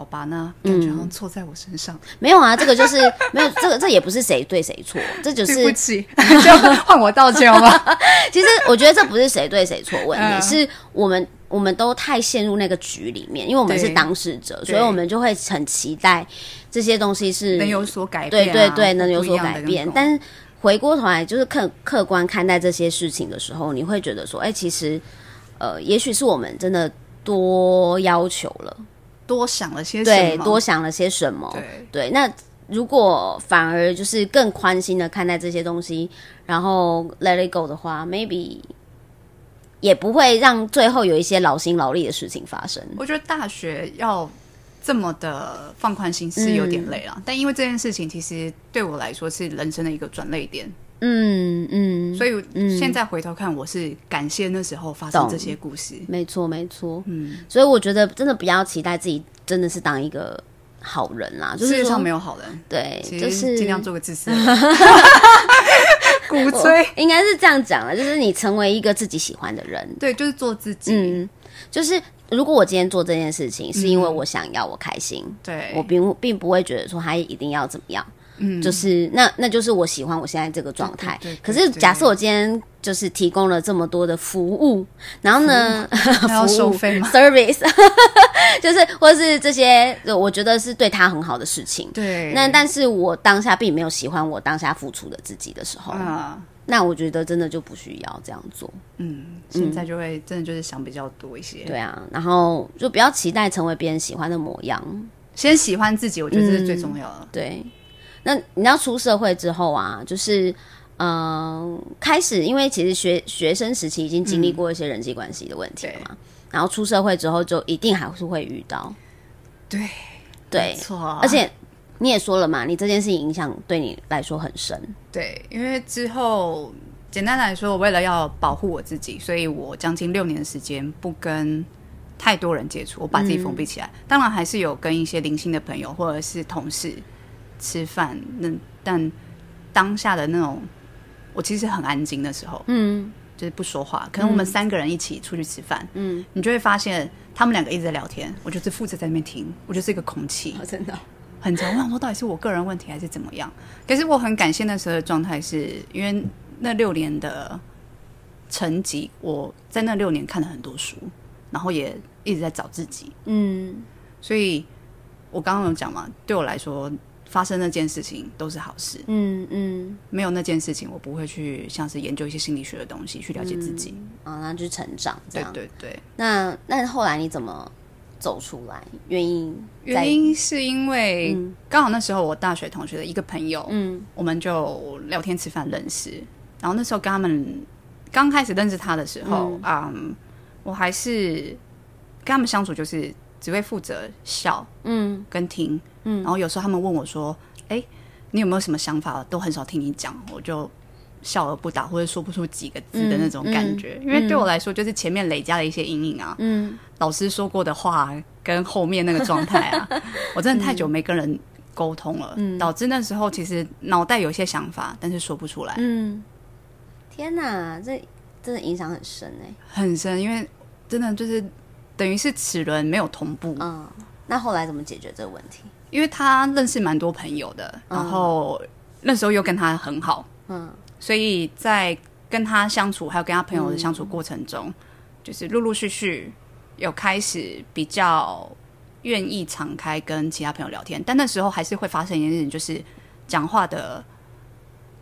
好吧，那感觉好像错在我身上。
没有啊，这个就是 没有这个，这也不是谁对谁错，这就是
对不起，就换我道歉好吗？
其实我觉得这不是谁对谁错问题，嗯、是我们我们都太陷入那个局里面，因为我们是当事者，所以我们就会很期待这些东西是
能有所改变、啊，
对对对，能有所改变，但是。回过头来，就是客客观看待这些事情的时候，你会觉得说，哎、欸，其实，呃，也许是我们真的多要求了，
多想了些什么，
对，多想了些什么，
对
对。那如果反而就是更宽心的看待这些东西，然后 let it go 的话，maybe 也不会让最后有一些劳心劳力的事情发生。
我觉得大学要。这么的放宽心是有点累了，嗯、但因为这件事情其实对我来说是人生的一个转泪点，嗯嗯，所以现在回头看，我是感谢那时候发生这些故事，
没错没错，嗯，所以我觉得真的不要期待自己真的是当一个好人啦，就是
世界上没有好人，
对，就是尽
量做个自私人，鼓吹。
应该是这样讲了，就是你成为一个自己喜欢的人，
对，就是做自己，
嗯，就是。如果我今天做这件事情，是因为我想要我开心，嗯、对，我并并不会觉得说他一定要怎么样，嗯，就是那那就是我喜欢我现在这个状态。对对对对，可是假设我今天就是提供了这么多的服务，然后呢，
服务，要收费吗
？Service，就是或是这些，我觉得是对他很好的事情。
对，
那但是我当下并没有喜欢我当下付出的自己的时候。啊那我觉得真的就不需要这样做。
嗯，现在就会真的就是想比较多一些。
对啊，然后就不要期待成为别人喜欢的模样，
先喜欢自己，我觉得这是最重要的。
嗯、对，那你要出社会之后啊，就是嗯、呃，开始，因为其实学学生时期已经经历过一些人际关系的问题了嘛，嗯、然后出社会之后就一定还是会遇到。
对，
对，没错，而且。你也说了嘛，你这件事情影响对你来说很深。
对，因为之后简单来说，我为了要保护我自己，所以我将近六年的时间不跟太多人接触，我把自己封闭起来。嗯、当然还是有跟一些零星的朋友或者是同事吃饭，那但当下的那种，我其实很安静的时候，嗯，就是不说话。可能我们三个人一起出去吃饭，嗯，你就会发现他们两个一直在聊天，我就是负责在那边听，我就是一个空气，
哦、真的。
很长，我想说到底是我个人问题还是怎么样？可是我很感谢那时候的状态，是因为那六年的成绩，我在那六年看了很多书，然后也一直在找自己。嗯，所以我刚刚有讲嘛，对我来说，发生那件事情都是好事。嗯嗯，没有那件事情，我不会去像是研究一些心理学的东西去了解自己。
啊、嗯，那就是成长。
对对对。
那那后来你怎么走出来？原因？
原因是因为刚好那时候我大学同学的一个朋友，嗯，我们就聊天吃饭认识。然后那时候跟他们刚开始认识他的时候，嗯，嗯，我还是跟他们相处就是只会负责笑，嗯，跟听。嗯，然后有时候他们问我说：“哎，你有没有什么想法？”都很少听你讲，我就笑而不答，或者说不出几个字的那种感觉。嗯嗯、因为对我来说，就是前面累加了一些阴影啊。嗯，老师说过的话跟后面那个状态啊，我真的太久没跟人沟通了，嗯、导致那时候其实脑袋有些想法，但是说不出来。嗯，
天哪，这真的影响很深哎，
很深，因为真的就是等于是齿轮没有同步。
嗯，那后来怎么解决这个问题？
因为他认识蛮多朋友的，然后那时候又跟他很好，嗯，所以在跟他相处，还有跟他朋友的相处过程中，嗯、就是陆陆续续有开始比较愿意敞开跟其他朋友聊天，但那时候还是会发生一件事情，就是讲话的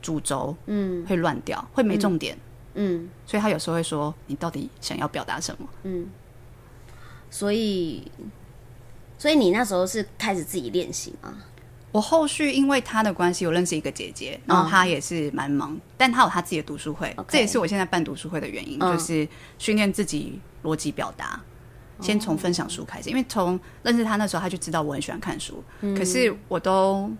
主轴，嗯，会乱掉，会没重点，嗯，嗯，所以他有时候会说：“你到底想要表达什么？”嗯，
所以。所以你那时候是开始自己练习吗？
我后续因为他的关系，我认识一个姐姐，然后她也是蛮忙，嗯、但她有她自己的读书会，Okay. 这也是我现在办读书会的原因，嗯、就是训练自己逻辑表达。先从分享书开始，因为从认识他那时候，他就知道我很喜欢看书，嗯、可是我都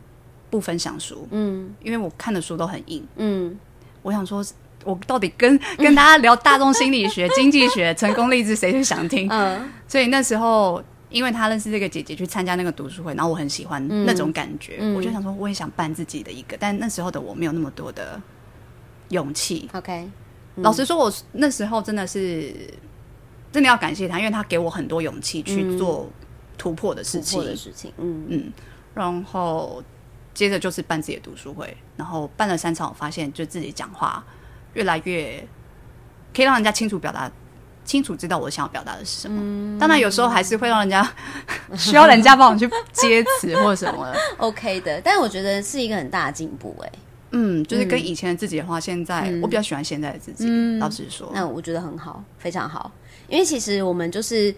不分享书，嗯，因为我看的书都很硬，嗯，我想说，我到底跟跟大家聊大众心理学、经济学、成功励志，谁会想听？嗯，所以那时候。因为他认识这个姐姐，去参加那个读书会，然后我很喜欢那种感觉，嗯、我就想说我也想办自己的一个，但那时候的我没有那么多的勇气。
OK，、嗯、
老实说，我那时候真的是真的要感谢他，因为他给我很多勇气去做突破的事情。
的事情，嗯
嗯，然后接着就是办自己的读书会，然后办了三场，我发现就自己讲话越来越可以让人家清楚表达。清楚知道我想要表达的是什么，嗯、当然有时候还是会让人家 需要人家帮我去接词或者什么的。
OK 的，但是我觉得是一个很大的进步哎。
嗯，就是跟以前的自己的话，现在、嗯、我比较喜欢现在的自己。嗯、老实说，
那我觉得很好，非常好。因为其实我们就是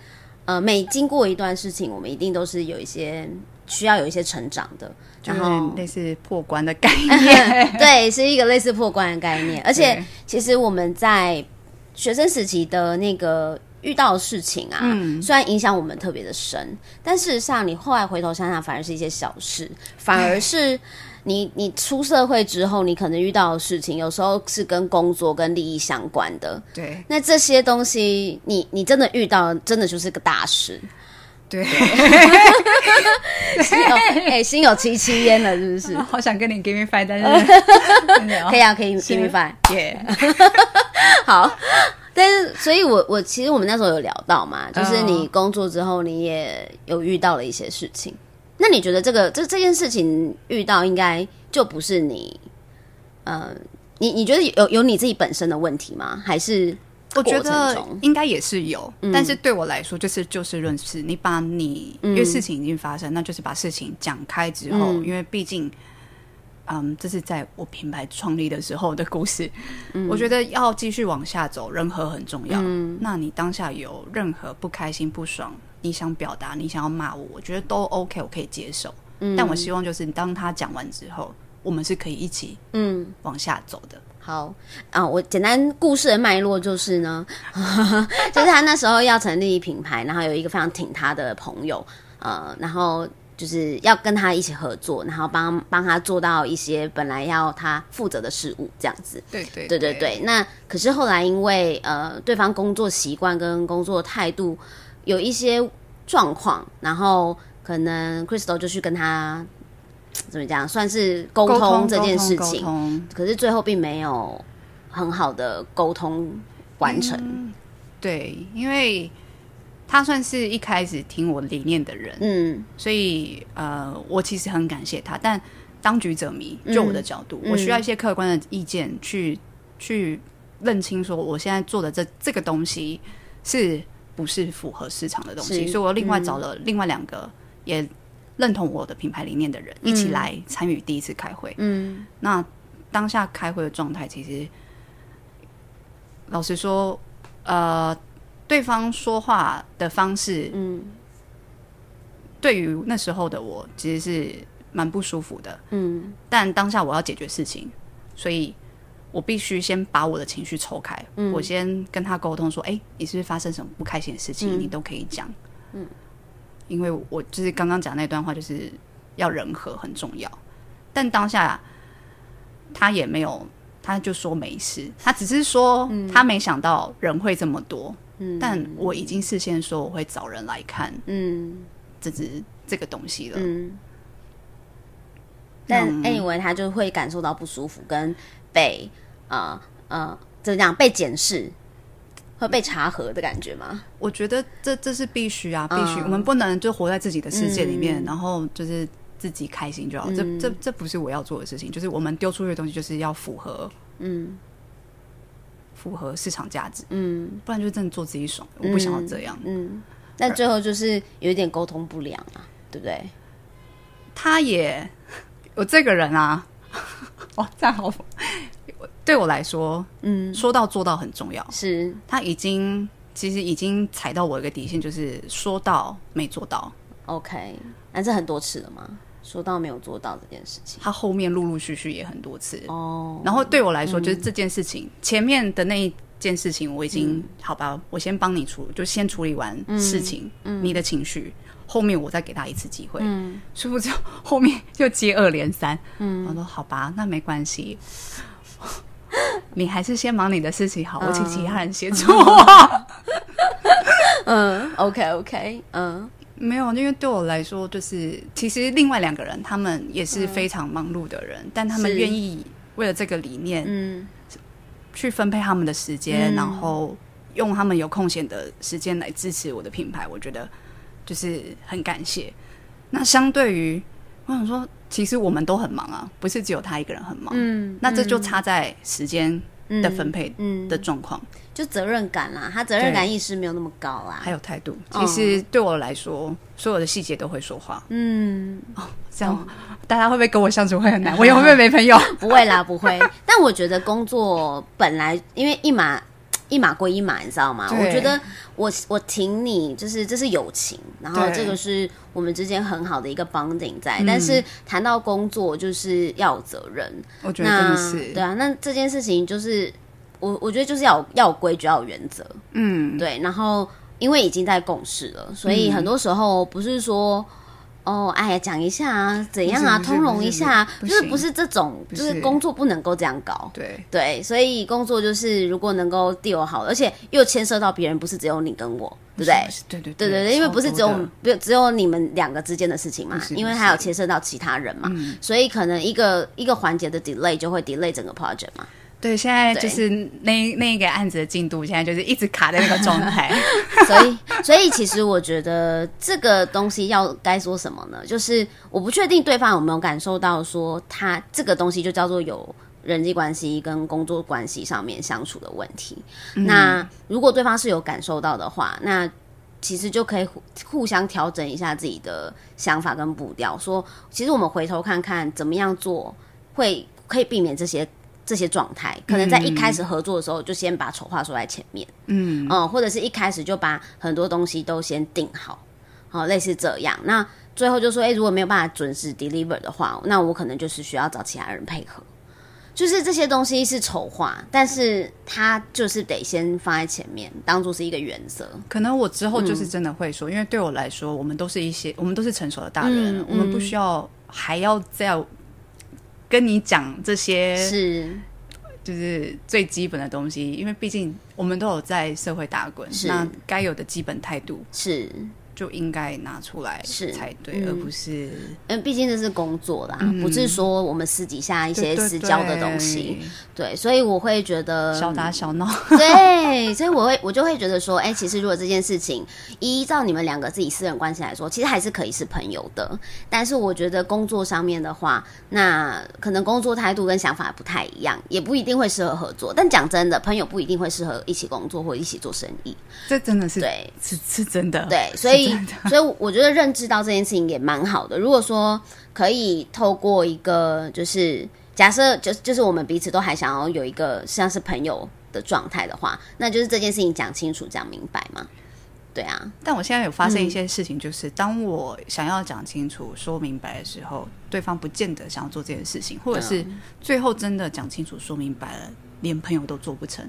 呃，每经过一段事情，我们一定都是有一些需要有一些成长的，然后
类似破关的概念。
对，是一个类似破关的概念。而且其实我们在。学生时期的那个遇到的事情啊，嗯、虽然影响我们特别的深，但事实上你后来回头想想，反而是一些小事，反而是 你你出社会之后，你可能遇到的事情，有时候是跟工作跟利益相关的。
对，
那这些东西，你你真的遇到，真的就是个大事。
对，
心有哎，心有戚戚焉了，是不是？
好想跟你 give me five，但是
可以啊，可以 give me five，耶。好，但是所以我，我我其实我们那时候有聊到嘛，就是你工作之后，你也有遇到了一些事情。那你觉得这个这这件事情遇到，应该就不是你，呃，你你觉得有有你自己本身的问题吗？还是？
我觉得应该也是有，嗯、但是对我来说就是就事论事。你把你、嗯、因为事情已经发生，那就是把事情讲开之后，嗯、因为毕竟，嗯，这是在我品牌创立的时候的故事。嗯、我觉得要继续往下走，人和很重要。嗯、那你当下有任何不开心、不爽，你想表达，你想要骂我，我觉得都 OK，我可以接受。嗯、但我希望就是当他讲完之后，我们是可以一起嗯往下走的。
好啊，我简单故事的脉络就是呢，就是他那时候要成立品牌，然后有一个非常挺他的朋友，呃，然后就是要跟他一起合作，然后帮帮他做到一些本来要他负责的事务，这样子。
对对
对对对。那可是后来因为呃对方工作习惯跟工作态度有一些状况，然后可能 Crystal 就去跟他。怎么讲？算是沟通这件事情，可是最后并没有很好的沟通完成。
嗯。对，因为他算是一开始听我理念的人，嗯，所以呃，我其实很感谢他。但当局者迷，就我的角度，嗯，我需要一些客观的意见去去认清说我现在做的这这个东西是不是符合市场的东西，所以我另外找了另外两个也认同我的品牌理念的人、嗯、一起来参与第一次开会。嗯，那当下开会的状态，其实老实说，呃，对方说话的方式，嗯，对于那时候的我其实是蛮不舒服的。嗯，但当下我要解决事情，所以。我必须先把我的情绪抽开，嗯、我先跟他沟通说：“哎、欸，你是不是发生什么不开心的事情？嗯、你都可以讲。”嗯，因为我就是刚刚讲那段话，就是要人和很重要。但当下他也没有，他就说没事，他只是说他没想到人会这么多。嗯，但我已经事先说我会找人来看，嗯，这只这个东西了。嗯，
但 anyway，他就会感受到不舒服跟。被啊呃怎么讲？被检视，会被查核的感觉吗？
我觉得这这是必须啊，必须。嗯、我们不能就活在自己的世界里面，嗯、然后就是自己开心就好。嗯、这这这不是我要做的事情。就是我们丢出去的东西，就是要符合嗯，符合市场价值。嗯，不然就真的做自己爽。我不想要这样。嗯，
那最后就是有一点沟通不良啊，对不对？
他也，我这个人啊。哦，这样好。对我来说，嗯，说到做到很重要。是，他已经其实已经踩到我一个底线，就是说到没做到。
OK，那这很多次了吗？说到没有做到这件事情，
他后面陆陆续续也很多次。哦，然后对我来说，就是这件事情、嗯、前面的那一件事情，我已经、嗯、好吧，我先帮你处，就先处理完事情，嗯、你的情绪。后面我再给他一次机会，嗯，殊不知后面就接二连三，嗯，我说好吧，那没关系，你还是先忙你的事情好，嗯、我请其他人协助我。
嗯，OK OK，嗯，
没有，因为对我来说，就是其实另外两个人他们也是非常忙碌的人，嗯、但他们愿意为了这个理念，嗯，去分配他们的时间，嗯、然后用他们有空闲的时间来支持我的品牌，我觉得。就是很感谢。那相对于，我想说，其实我们都很忙啊，不是只有他一个人很忙。嗯，那这就差在时间的分配的状况，
就责任感啦。他责任感意识没有那么高啊，
还有态度。其实对我来说，所有的细节都会说话。嗯，哦，这样大家会不会跟我相处会很难？我也会不会没朋友？
不会啦，不会。但我觉得工作本来因为一码。一码归一码，你知道吗？我觉得我我挺你，就是这是友情，然后这个是我们之间很好的一个 bonding 在。但是谈到工作，就是要有责任。
我觉得是。
对啊，那这件事情就是我我觉得就是要有要有规矩，要有原则。嗯，对。然后因为已经在共事了，所以很多时候不是说。哦，哎呀，讲一下啊，怎样啊，通融一下，就是不是这种，就是。工作不能够这样搞，对。对，所以工作就是如果能够 deal 好，而且又牵涉到别人，不是只有你跟我，对不对？
对对
对对对，因为不是只有不只有你们两个之间的事情嘛，因为还有牵涉到其他人嘛，所以可能一个一个环节的 delay 就会 delay 整个 project 嘛。
对，现在就是那那一个案子的进度，现在就是一直卡在那个状态。
所以，所以其实我觉得这个东西要该说什么呢？就是我不确定对方有没有感受到说，他这个东西就叫做有人际关系跟工作关系上面相处的问题。嗯、那如果对方是有感受到的话，那其实就可以互互相调整一下自己的想法跟步调。说，其实我们回头看看怎么样做会可以避免这些。这些状态可能在一开始合作的时候就先把丑话说在前面，嗯嗯，或者是一开始就把很多东西都先定好，好，类似这样。那最后就说，诶，如果没有办法准时 deliver 的话，那我可能就是需要找其他人配合。就是这些东西是丑话，但是他就是得先放在前面，当做是一个原则。
可能我之后就是真的会说，嗯、因为对我来说，我们都是一些，我们都是成熟的大人，嗯、我们不需要还要再。跟你讲这些是，就是最基本的东西，因为毕竟我们都有在社会打滚，那该有的基本态度。
是，
就应该拿出来
是
才对，而不是
因为，毕竟这是工作啦，不是说我们私底下一些私交的东西。对，所以我会觉得
小打小闹。
对，所以我会我就会觉得说，哎，其实如果这件事情依照你们两个自己私人关系来说，其实还是可以是朋友的。但是我觉得工作上面的话，那可能工作态度跟想法不太一样，也不一定会适合合作。但讲真的，朋友不一定会适合一起工作或一起做生意。
这真的是
对，
是是真的。
对，所以所以我觉得认知到这件事情也蛮好的。如果说可以透过一个，就是假设，就就是我们彼此都还想要有一个像是朋友的状态的话，那就是这件事情讲清楚、讲明白嘛。对啊。
但我现在有发生一些事情，就是、嗯、当我想要讲清楚、说明白的时候，对方不见得想要做这件事情，或者是最后真的讲清楚、说明白了，连朋友都做不成。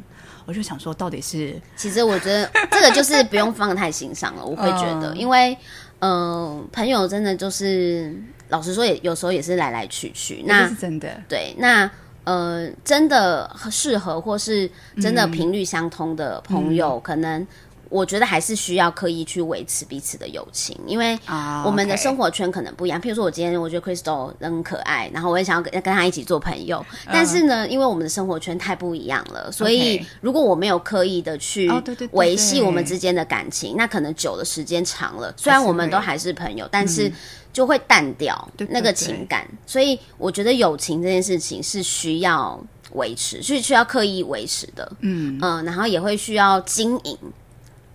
我就想说，到底是……
其实我觉得这个就是不用放太心上了。我会觉得，因为嗯、呃，朋友真的就是老实说，也有时候也是来来去去。那
是真的。
对，那呃，真的适合或是真的频率相通的朋友，嗯、可能。我觉得还是需要刻意去维持彼此的友情，因为我们的生活圈可能不一样。譬如说，我今天我觉得 Crystal 人很可爱，然后我也想要跟跟他一起做朋友。但是呢，因为我们的生活圈太不一样了，所以如果我没有刻意的去维系我们之间的感情，那可能久的时间长了，虽然我们都还是朋友，但是就会淡掉那个情感。所以我觉得友情这件事情是需要维持，是需要刻意维持的。嗯嗯，然后也会需要经营。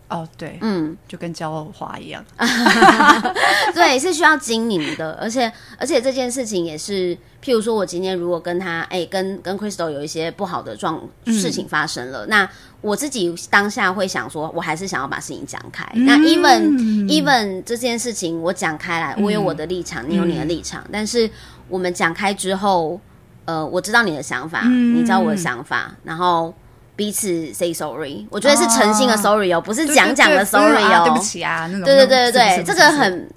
哦，对，嗯，就跟浇花一样，
对，是需要经营的，而且而且这件事情也是，譬如说我今天如果跟他，哎，跟跟 Crystal 有一些不好的状事情发生了，嗯、那我自己当下会想说，我还是想要把事情讲开。嗯、那 even even 这件事情我讲开来，我有我的立场，嗯、你有你的立场，嗯、但是我们讲开之后，呃，我知道你的想法，嗯、你知道我的想法，然后。彼此 say sorry，我觉得是诚心的 sorry 哦，不是讲讲的 sorry 哦。对不起啊，那种。对对对对对，这个很，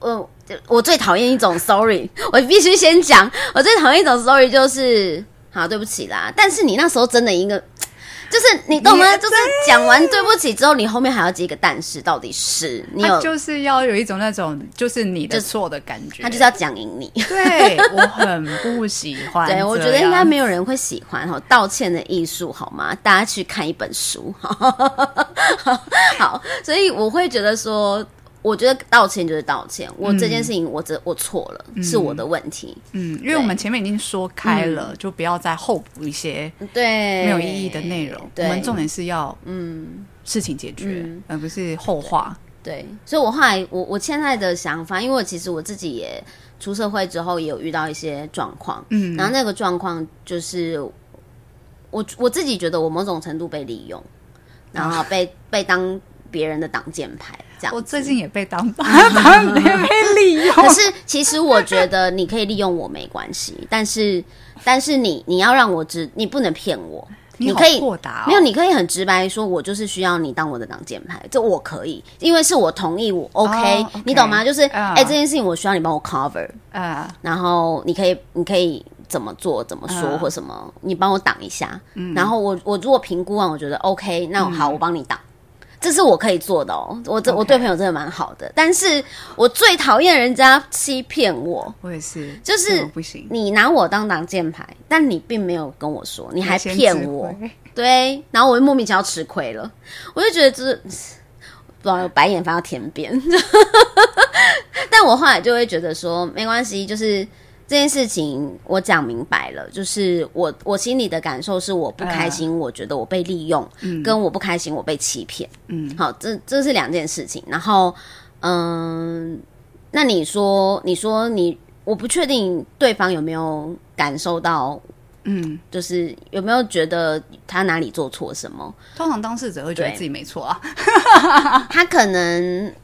呃，我最讨厌一种 sorry，我必须先讲，我最讨厌一种 sorry 就是，好，对不起啦。但是你那时候真的一个。就是你懂吗？就是讲完对不起之后，你后面还要接一个但是，到底是你有
就是要有一种那种就是你的错的感觉，
他就是要讲赢你。
对，我很不喜欢。对，
我觉得应该没有人会喜欢哈，道歉的艺术好吗？大家去看一本书。好，所以我会觉得说。我觉得道歉就是道歉，我这件事情我这我错了，是我的问题。嗯，
因为我们前面已经说开了，就不要再后补一些
对
没有意义的内容。我们重点是要嗯事情解决，而不是后话。
对，所以我后来我我现在的想法，因为其实我自己也出社会之后也有遇到一些状况，嗯，然后那个状况就是我我自己觉得我某种程度被利用，然后被被当。别人的挡箭牌，这样。
我最近也被当 被利用。
可是其实我觉得你可以利用我没关系，但是但是你你要让我知，你不能骗我。
你
可以
豁达，
没有，你可以很直白说，我就是需要你当我的挡箭牌，这我可以，因为是我同意，我 OK，你懂吗？就是哎，这件事情我需要你帮我 cover，啊，然后你可以你可以怎么做怎么说或什么，你帮我挡一下，然后我我如果评估完我觉得 OK，那好，我帮你挡。这是我可以做的哦，我这.我对朋友真的蛮好的，但是我最讨厌人家欺骗我。
我也是，
就是不行。你拿我当挡箭牌，但你并没有跟我说，你还骗我，对，然后我就莫名其妙吃亏了，我就觉得就是不知道白眼翻到天边，但我后来就会觉得说没关系，就是。这件事情我讲明白了，就是我我心里的感受是我不开心，我觉得我被利用，嗯，跟我不开心我被欺骗，嗯，好，这这是两件事情。然后，嗯，那你说，你说你，我不确定对方有没有感受到，嗯，就是有没有觉得他哪里做错什么？
通常当事者会觉得自己没错啊，
他可能。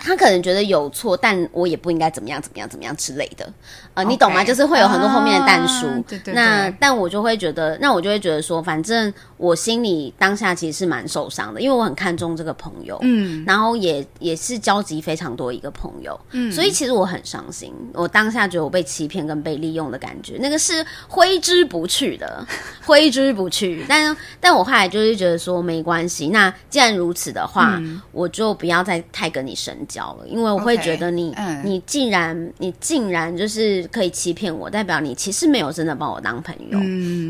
他可能觉得有错，但我也不应该怎么样怎么样怎么样之类的，呃，Okay. 你懂吗？就是会有很多后面的但书。Uh, 对对对。那但我就会觉得，那我就会觉得说，反正我心里当下其实是蛮受伤的，因为我很看重这个朋友，嗯，然后也也是交集非常多一个朋友，嗯，所以其实我很伤心。我当下觉得我被欺骗跟被利用的感觉，那个是挥之不去的，挥之不去。但但我后来就是觉得说没关系，那既然如此的话，嗯、我就不要再太跟你深。深交了，因为我会觉得你、你竟然你竟然就是可以欺骗我，代表你其实没有真的把我当朋友。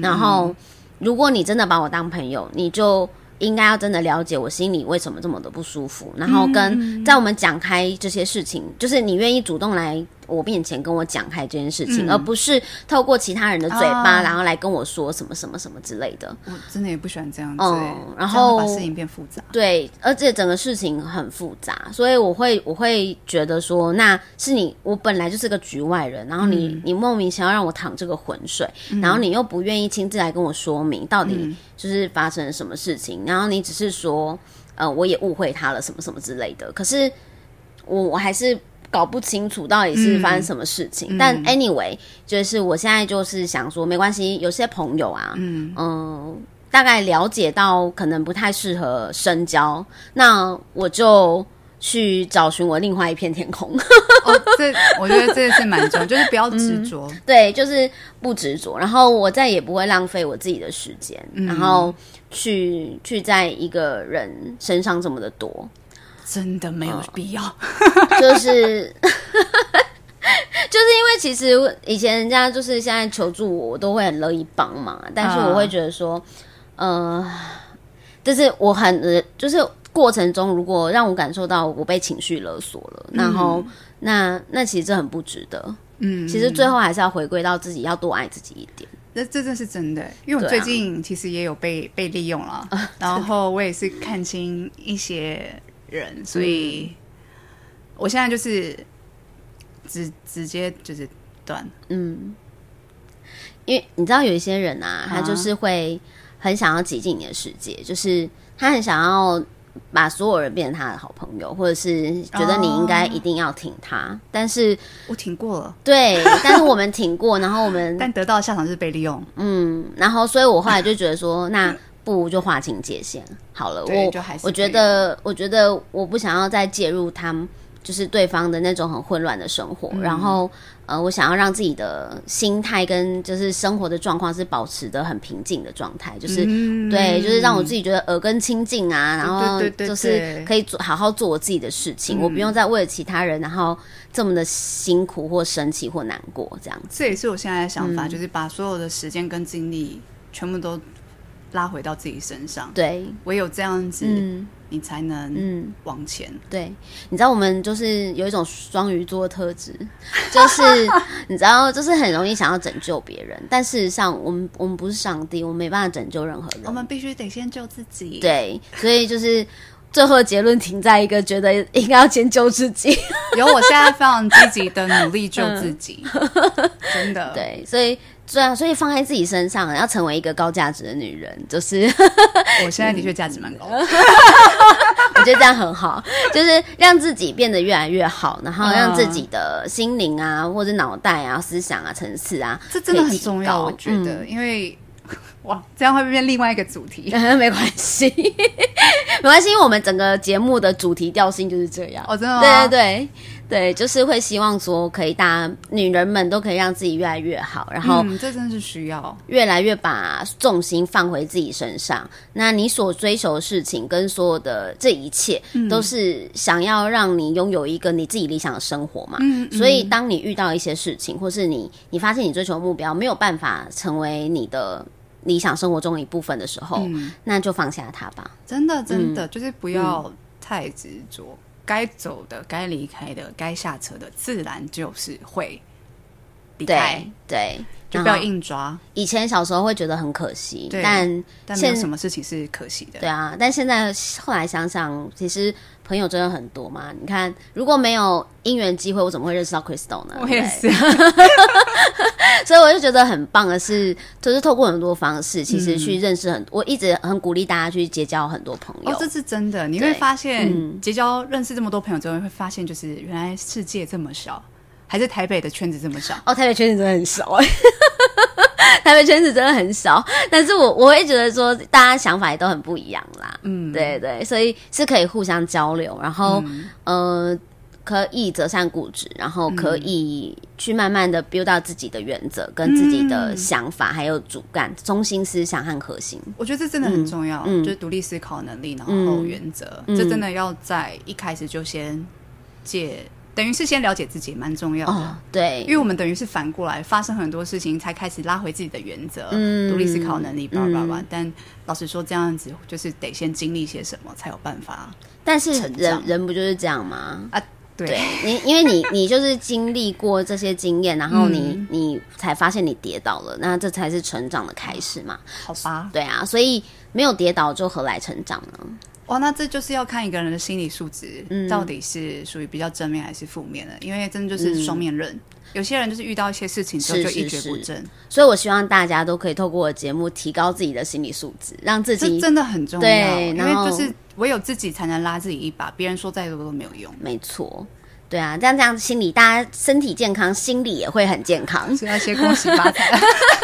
然后如果你真的把我当朋友，你就。应该要真的了解我心里为什么这么的不舒服，然后跟在我们讲开这些事情，就是你愿意主动来我面前跟我讲开这件事情，嗯、而不是透过其他人的嘴巴，哦、然后来跟我说什么什么什么之类的。
我真的也不喜欢这样子，
嗯，然后
把事情变复杂。
对，而且整个事情很复杂，所以我会我会觉得说，那是你，我本来就是个局外人，然后你、嗯、你莫名其妙让我淌这个浑水，嗯、然后你又不愿意亲自来跟我说明到底就是发生了什么事情，嗯、然后你只是说，呃，我也误会他了什么什么之类的，可是我我还是。搞不清楚到底是发生什么事情，嗯、但 anyway，就是我现在就是想说，没关系，有些朋友啊，嗯。嗯、呃，大概了解到可能不太适合深交，那我就去找寻我另外一片天空。
哦，这我觉得这是蛮重要，就是不要执着、嗯，
对，就是不执着，然后我再也不会浪费我自己的时间，嗯、然后去去在一个人身上这么的多。
真的没有必要，哦、
就是 就是因为其实以前人家就是现在求助我，我都会很乐意帮忙，但是我会觉得说，嗯、呃，就是我很就是过程中如果让我感受到我被情绪勒索了，嗯、然后那那其实这很不值得，嗯，其实最后还是要回归到自己，要多爱自己一点。
那这这是真的，因为我最近其实也有被、啊、被利用了，然后我也是看清一些。人，所以我现在就是直直接就是断，嗯，
因为你知道有一些人啊，他就是会很想要挤进你的世界，就是他很想要把所有人变成他的好朋友，或者是觉得你应该一定要挺他，但是
我挺过了，
对，但是我们挺过，然后我们
但得到的下场是被利用，
嗯，然后所以我后来就觉得说 那。不如就划清界限好了。我我觉得，我觉得我不想要再介入他们，就是对方的那种很混乱的生活。嗯、然后，呃，我想要让自己的心态跟就是生活的状况是保持的很平静的状态。就是、嗯、对，就是让我自己觉得耳根清净啊。然后就是可以做好好做我自己的事情，嗯、我不用再为了其他人，然后这么的辛苦或生气或难过这样子。
这也是我现在的想法，嗯、就是把所有的时间跟精力全部都。拉回到自己身上，
对，
唯有这样子，嗯，你才能嗯往前。
对，你知道我们就是有一种双鱼座的特质，就是你知道，就是很容易想要拯救别人，但事实上，我们我们不是上帝，我们没办法拯救任何人，
我们必须得先救自己。
对，所以就是最后的结论停在一个，觉得应该要先救自己。
有，我现在非常积极的努力救自己，嗯、真的。
对，所以。对啊，所以放在自己身上，要成为一个高价值的女人，就是
我现在的确价值蛮高的，
我觉得这样很好，就是让自己变得越来越好，然后让自己的心灵啊，或者脑袋啊、思想啊、层次啊，
这真的很重要，我觉得，嗯、因为哇，这样会变另外一个主题，
没关系，没关系，因为我们整个节目的主题调性就是这样，
哦，真的吗？
对对对。对，就是会希望说，可以大家女人们都可以让自己越来越好，然后
这真的是需要
越来越把重心放回自己身上。那你所追求的事情跟所有的这一切，都是想要让你拥有一个你自己理想的生活嘛？嗯，所以当你遇到一些事情，或是你你发现你追求的目标没有办法成为你的理想生活中的一部分的时候，那就放下它吧。
真的，真的就是不要太执着。该走的、该离开的、该下车的，自然就是会离开。
对，对，
就不要硬抓。
以前小时候会觉得很可惜，但
但没有什么事情是可惜的。
对啊，但现在后来想想，其实朋友真的很多嘛。你看，如果没有姻缘机会，我怎么会认识到 Crystal 呢？
我也是。
所以我就觉得很棒的是，就是透过很多方式，其实去认识很多。嗯、我一直很鼓励大家去结交很多朋友。
哦，这是真的，你会发现，嗯、结交认识这么多朋友之后，会发现就是原来世界这么小，还是台北的圈子这么小。
哦，台北圈子真的很小哎，台北圈子真的很少。但是我我会觉得说，大家想法也都很不一样啦。嗯，对对，所以是可以互相交流，然后、嗯、呃。可以择善固执，然后可以去慢慢的 build 到自己的原则，跟自己的想法，还有主干、中心思想和核心。
我觉得这真的很重要，就是独立思考能力，然后原则，这真的要在一开始就先借。等于是先了解自己，蛮重要的。哦、
对，
因为我们等于是反过来发生很多事情，才开始拉回自己的原则，嗯，独立思考能力，叭叭叭。但老实说，这样子就是得先经历些什么，才有办法。
但是人人不就是这样吗？
啊，对，
对你，因为你你就是经历过这些经验，然后你、嗯、你才发现你跌倒了，那这才是成长的开始嘛？
好吧，
对啊，所以没有跌倒就何来成长呢？
哇，那这就是要看一个人的心理素质，嗯，到底是属于比较正面还是负面的？因为真的就是双面刃，嗯，有些人就是遇到一些事情之后就一蹶不振。所
以我希望大家都可以透过我的节目提高自己的心理素质，让自己
真的很重要。对，因为就是唯有自己才能拉自己一把，别人说再多都没有用。
没错。对啊，这样这样，心理大家身体健康，心理也会很健康。
所以要先恭喜发财。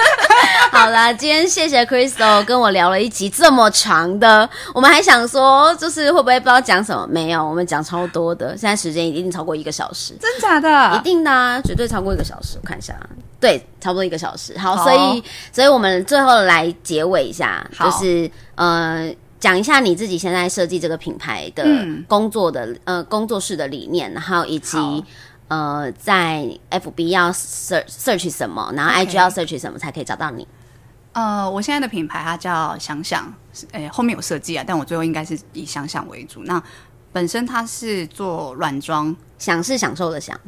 好啦，今天谢谢 Crystal 跟我聊了一集这么长的，我们还想说，就是会不会不知道讲什么？没有，我们讲超多的。现在时间一定超过一个小时，
真假的？
一定的啊，绝对超过一个小时。我看一下，对，差不多一个小时。好，好，所以，所以我们最后来结尾一下，就是呃。讲一下你自己现在设计这个品牌的工作的、嗯、呃工作室的理念，然后以及呃在 FB 要 search search 什么，然后 IG 要 search 什么才可以找到你。
呃，我现在的品牌它叫想想，诶后面有设计啊，但我最后应该是以想想为主。那本身它是做软装，
想是享受的想。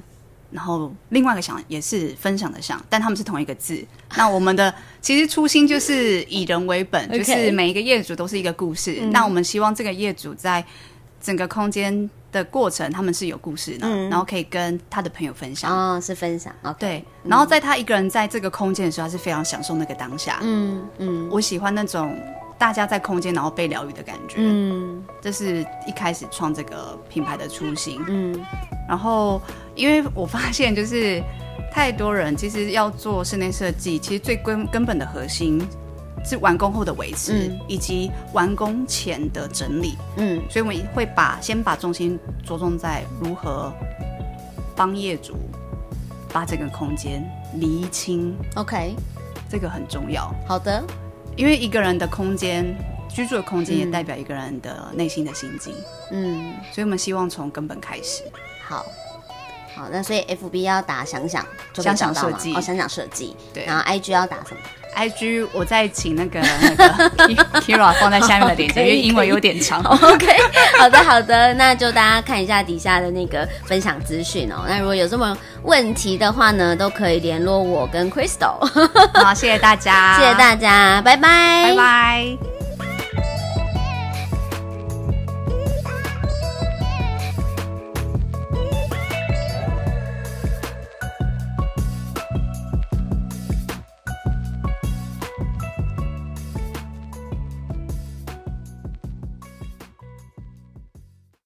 然后另外一个想也是分享的想，但他们是同一个字。那我们的其实初心就是以人为本，就是每一个业主都是一个故事。那我们希望这个业主在整个空间的过程，他们是有故事的，然后可以跟他的朋友分享。
哦，是分享。哦，
对。然后在他一个人在这个空间的时候，他是非常享受那个当下。嗯嗯，我喜欢那种。大家在空间，然后被疗愈的感觉，嗯，这是一开始创这个品牌的初心，嗯，然后因为我发现，就是太多人其实要做室内设计，其实最根根本的核心是完工后的维持，嗯，以及完工前的整理，嗯，所以我们会把先把重心着重在如何帮业主把这个空间厘清
，OK，
这个很重要，
好的。
因为一个人的空间，居住的空间也代表一个人的内心的心境。嗯，所以我们希望从根本开始。
好，好，那所以 FB 要打想想，
想想设计，
哦，想想设计。
对，
然后 IG 要打什么
？IG，我再请那个那个 Kira 放在下面的链接，因为英文有点长。
OK，好的好的，那就大家看一下底下的那个分享资讯哦。那如果有什么问题的话呢，都可以联络我跟 Crystal。
好，谢谢大家，
谢谢大家，拜拜，
拜拜。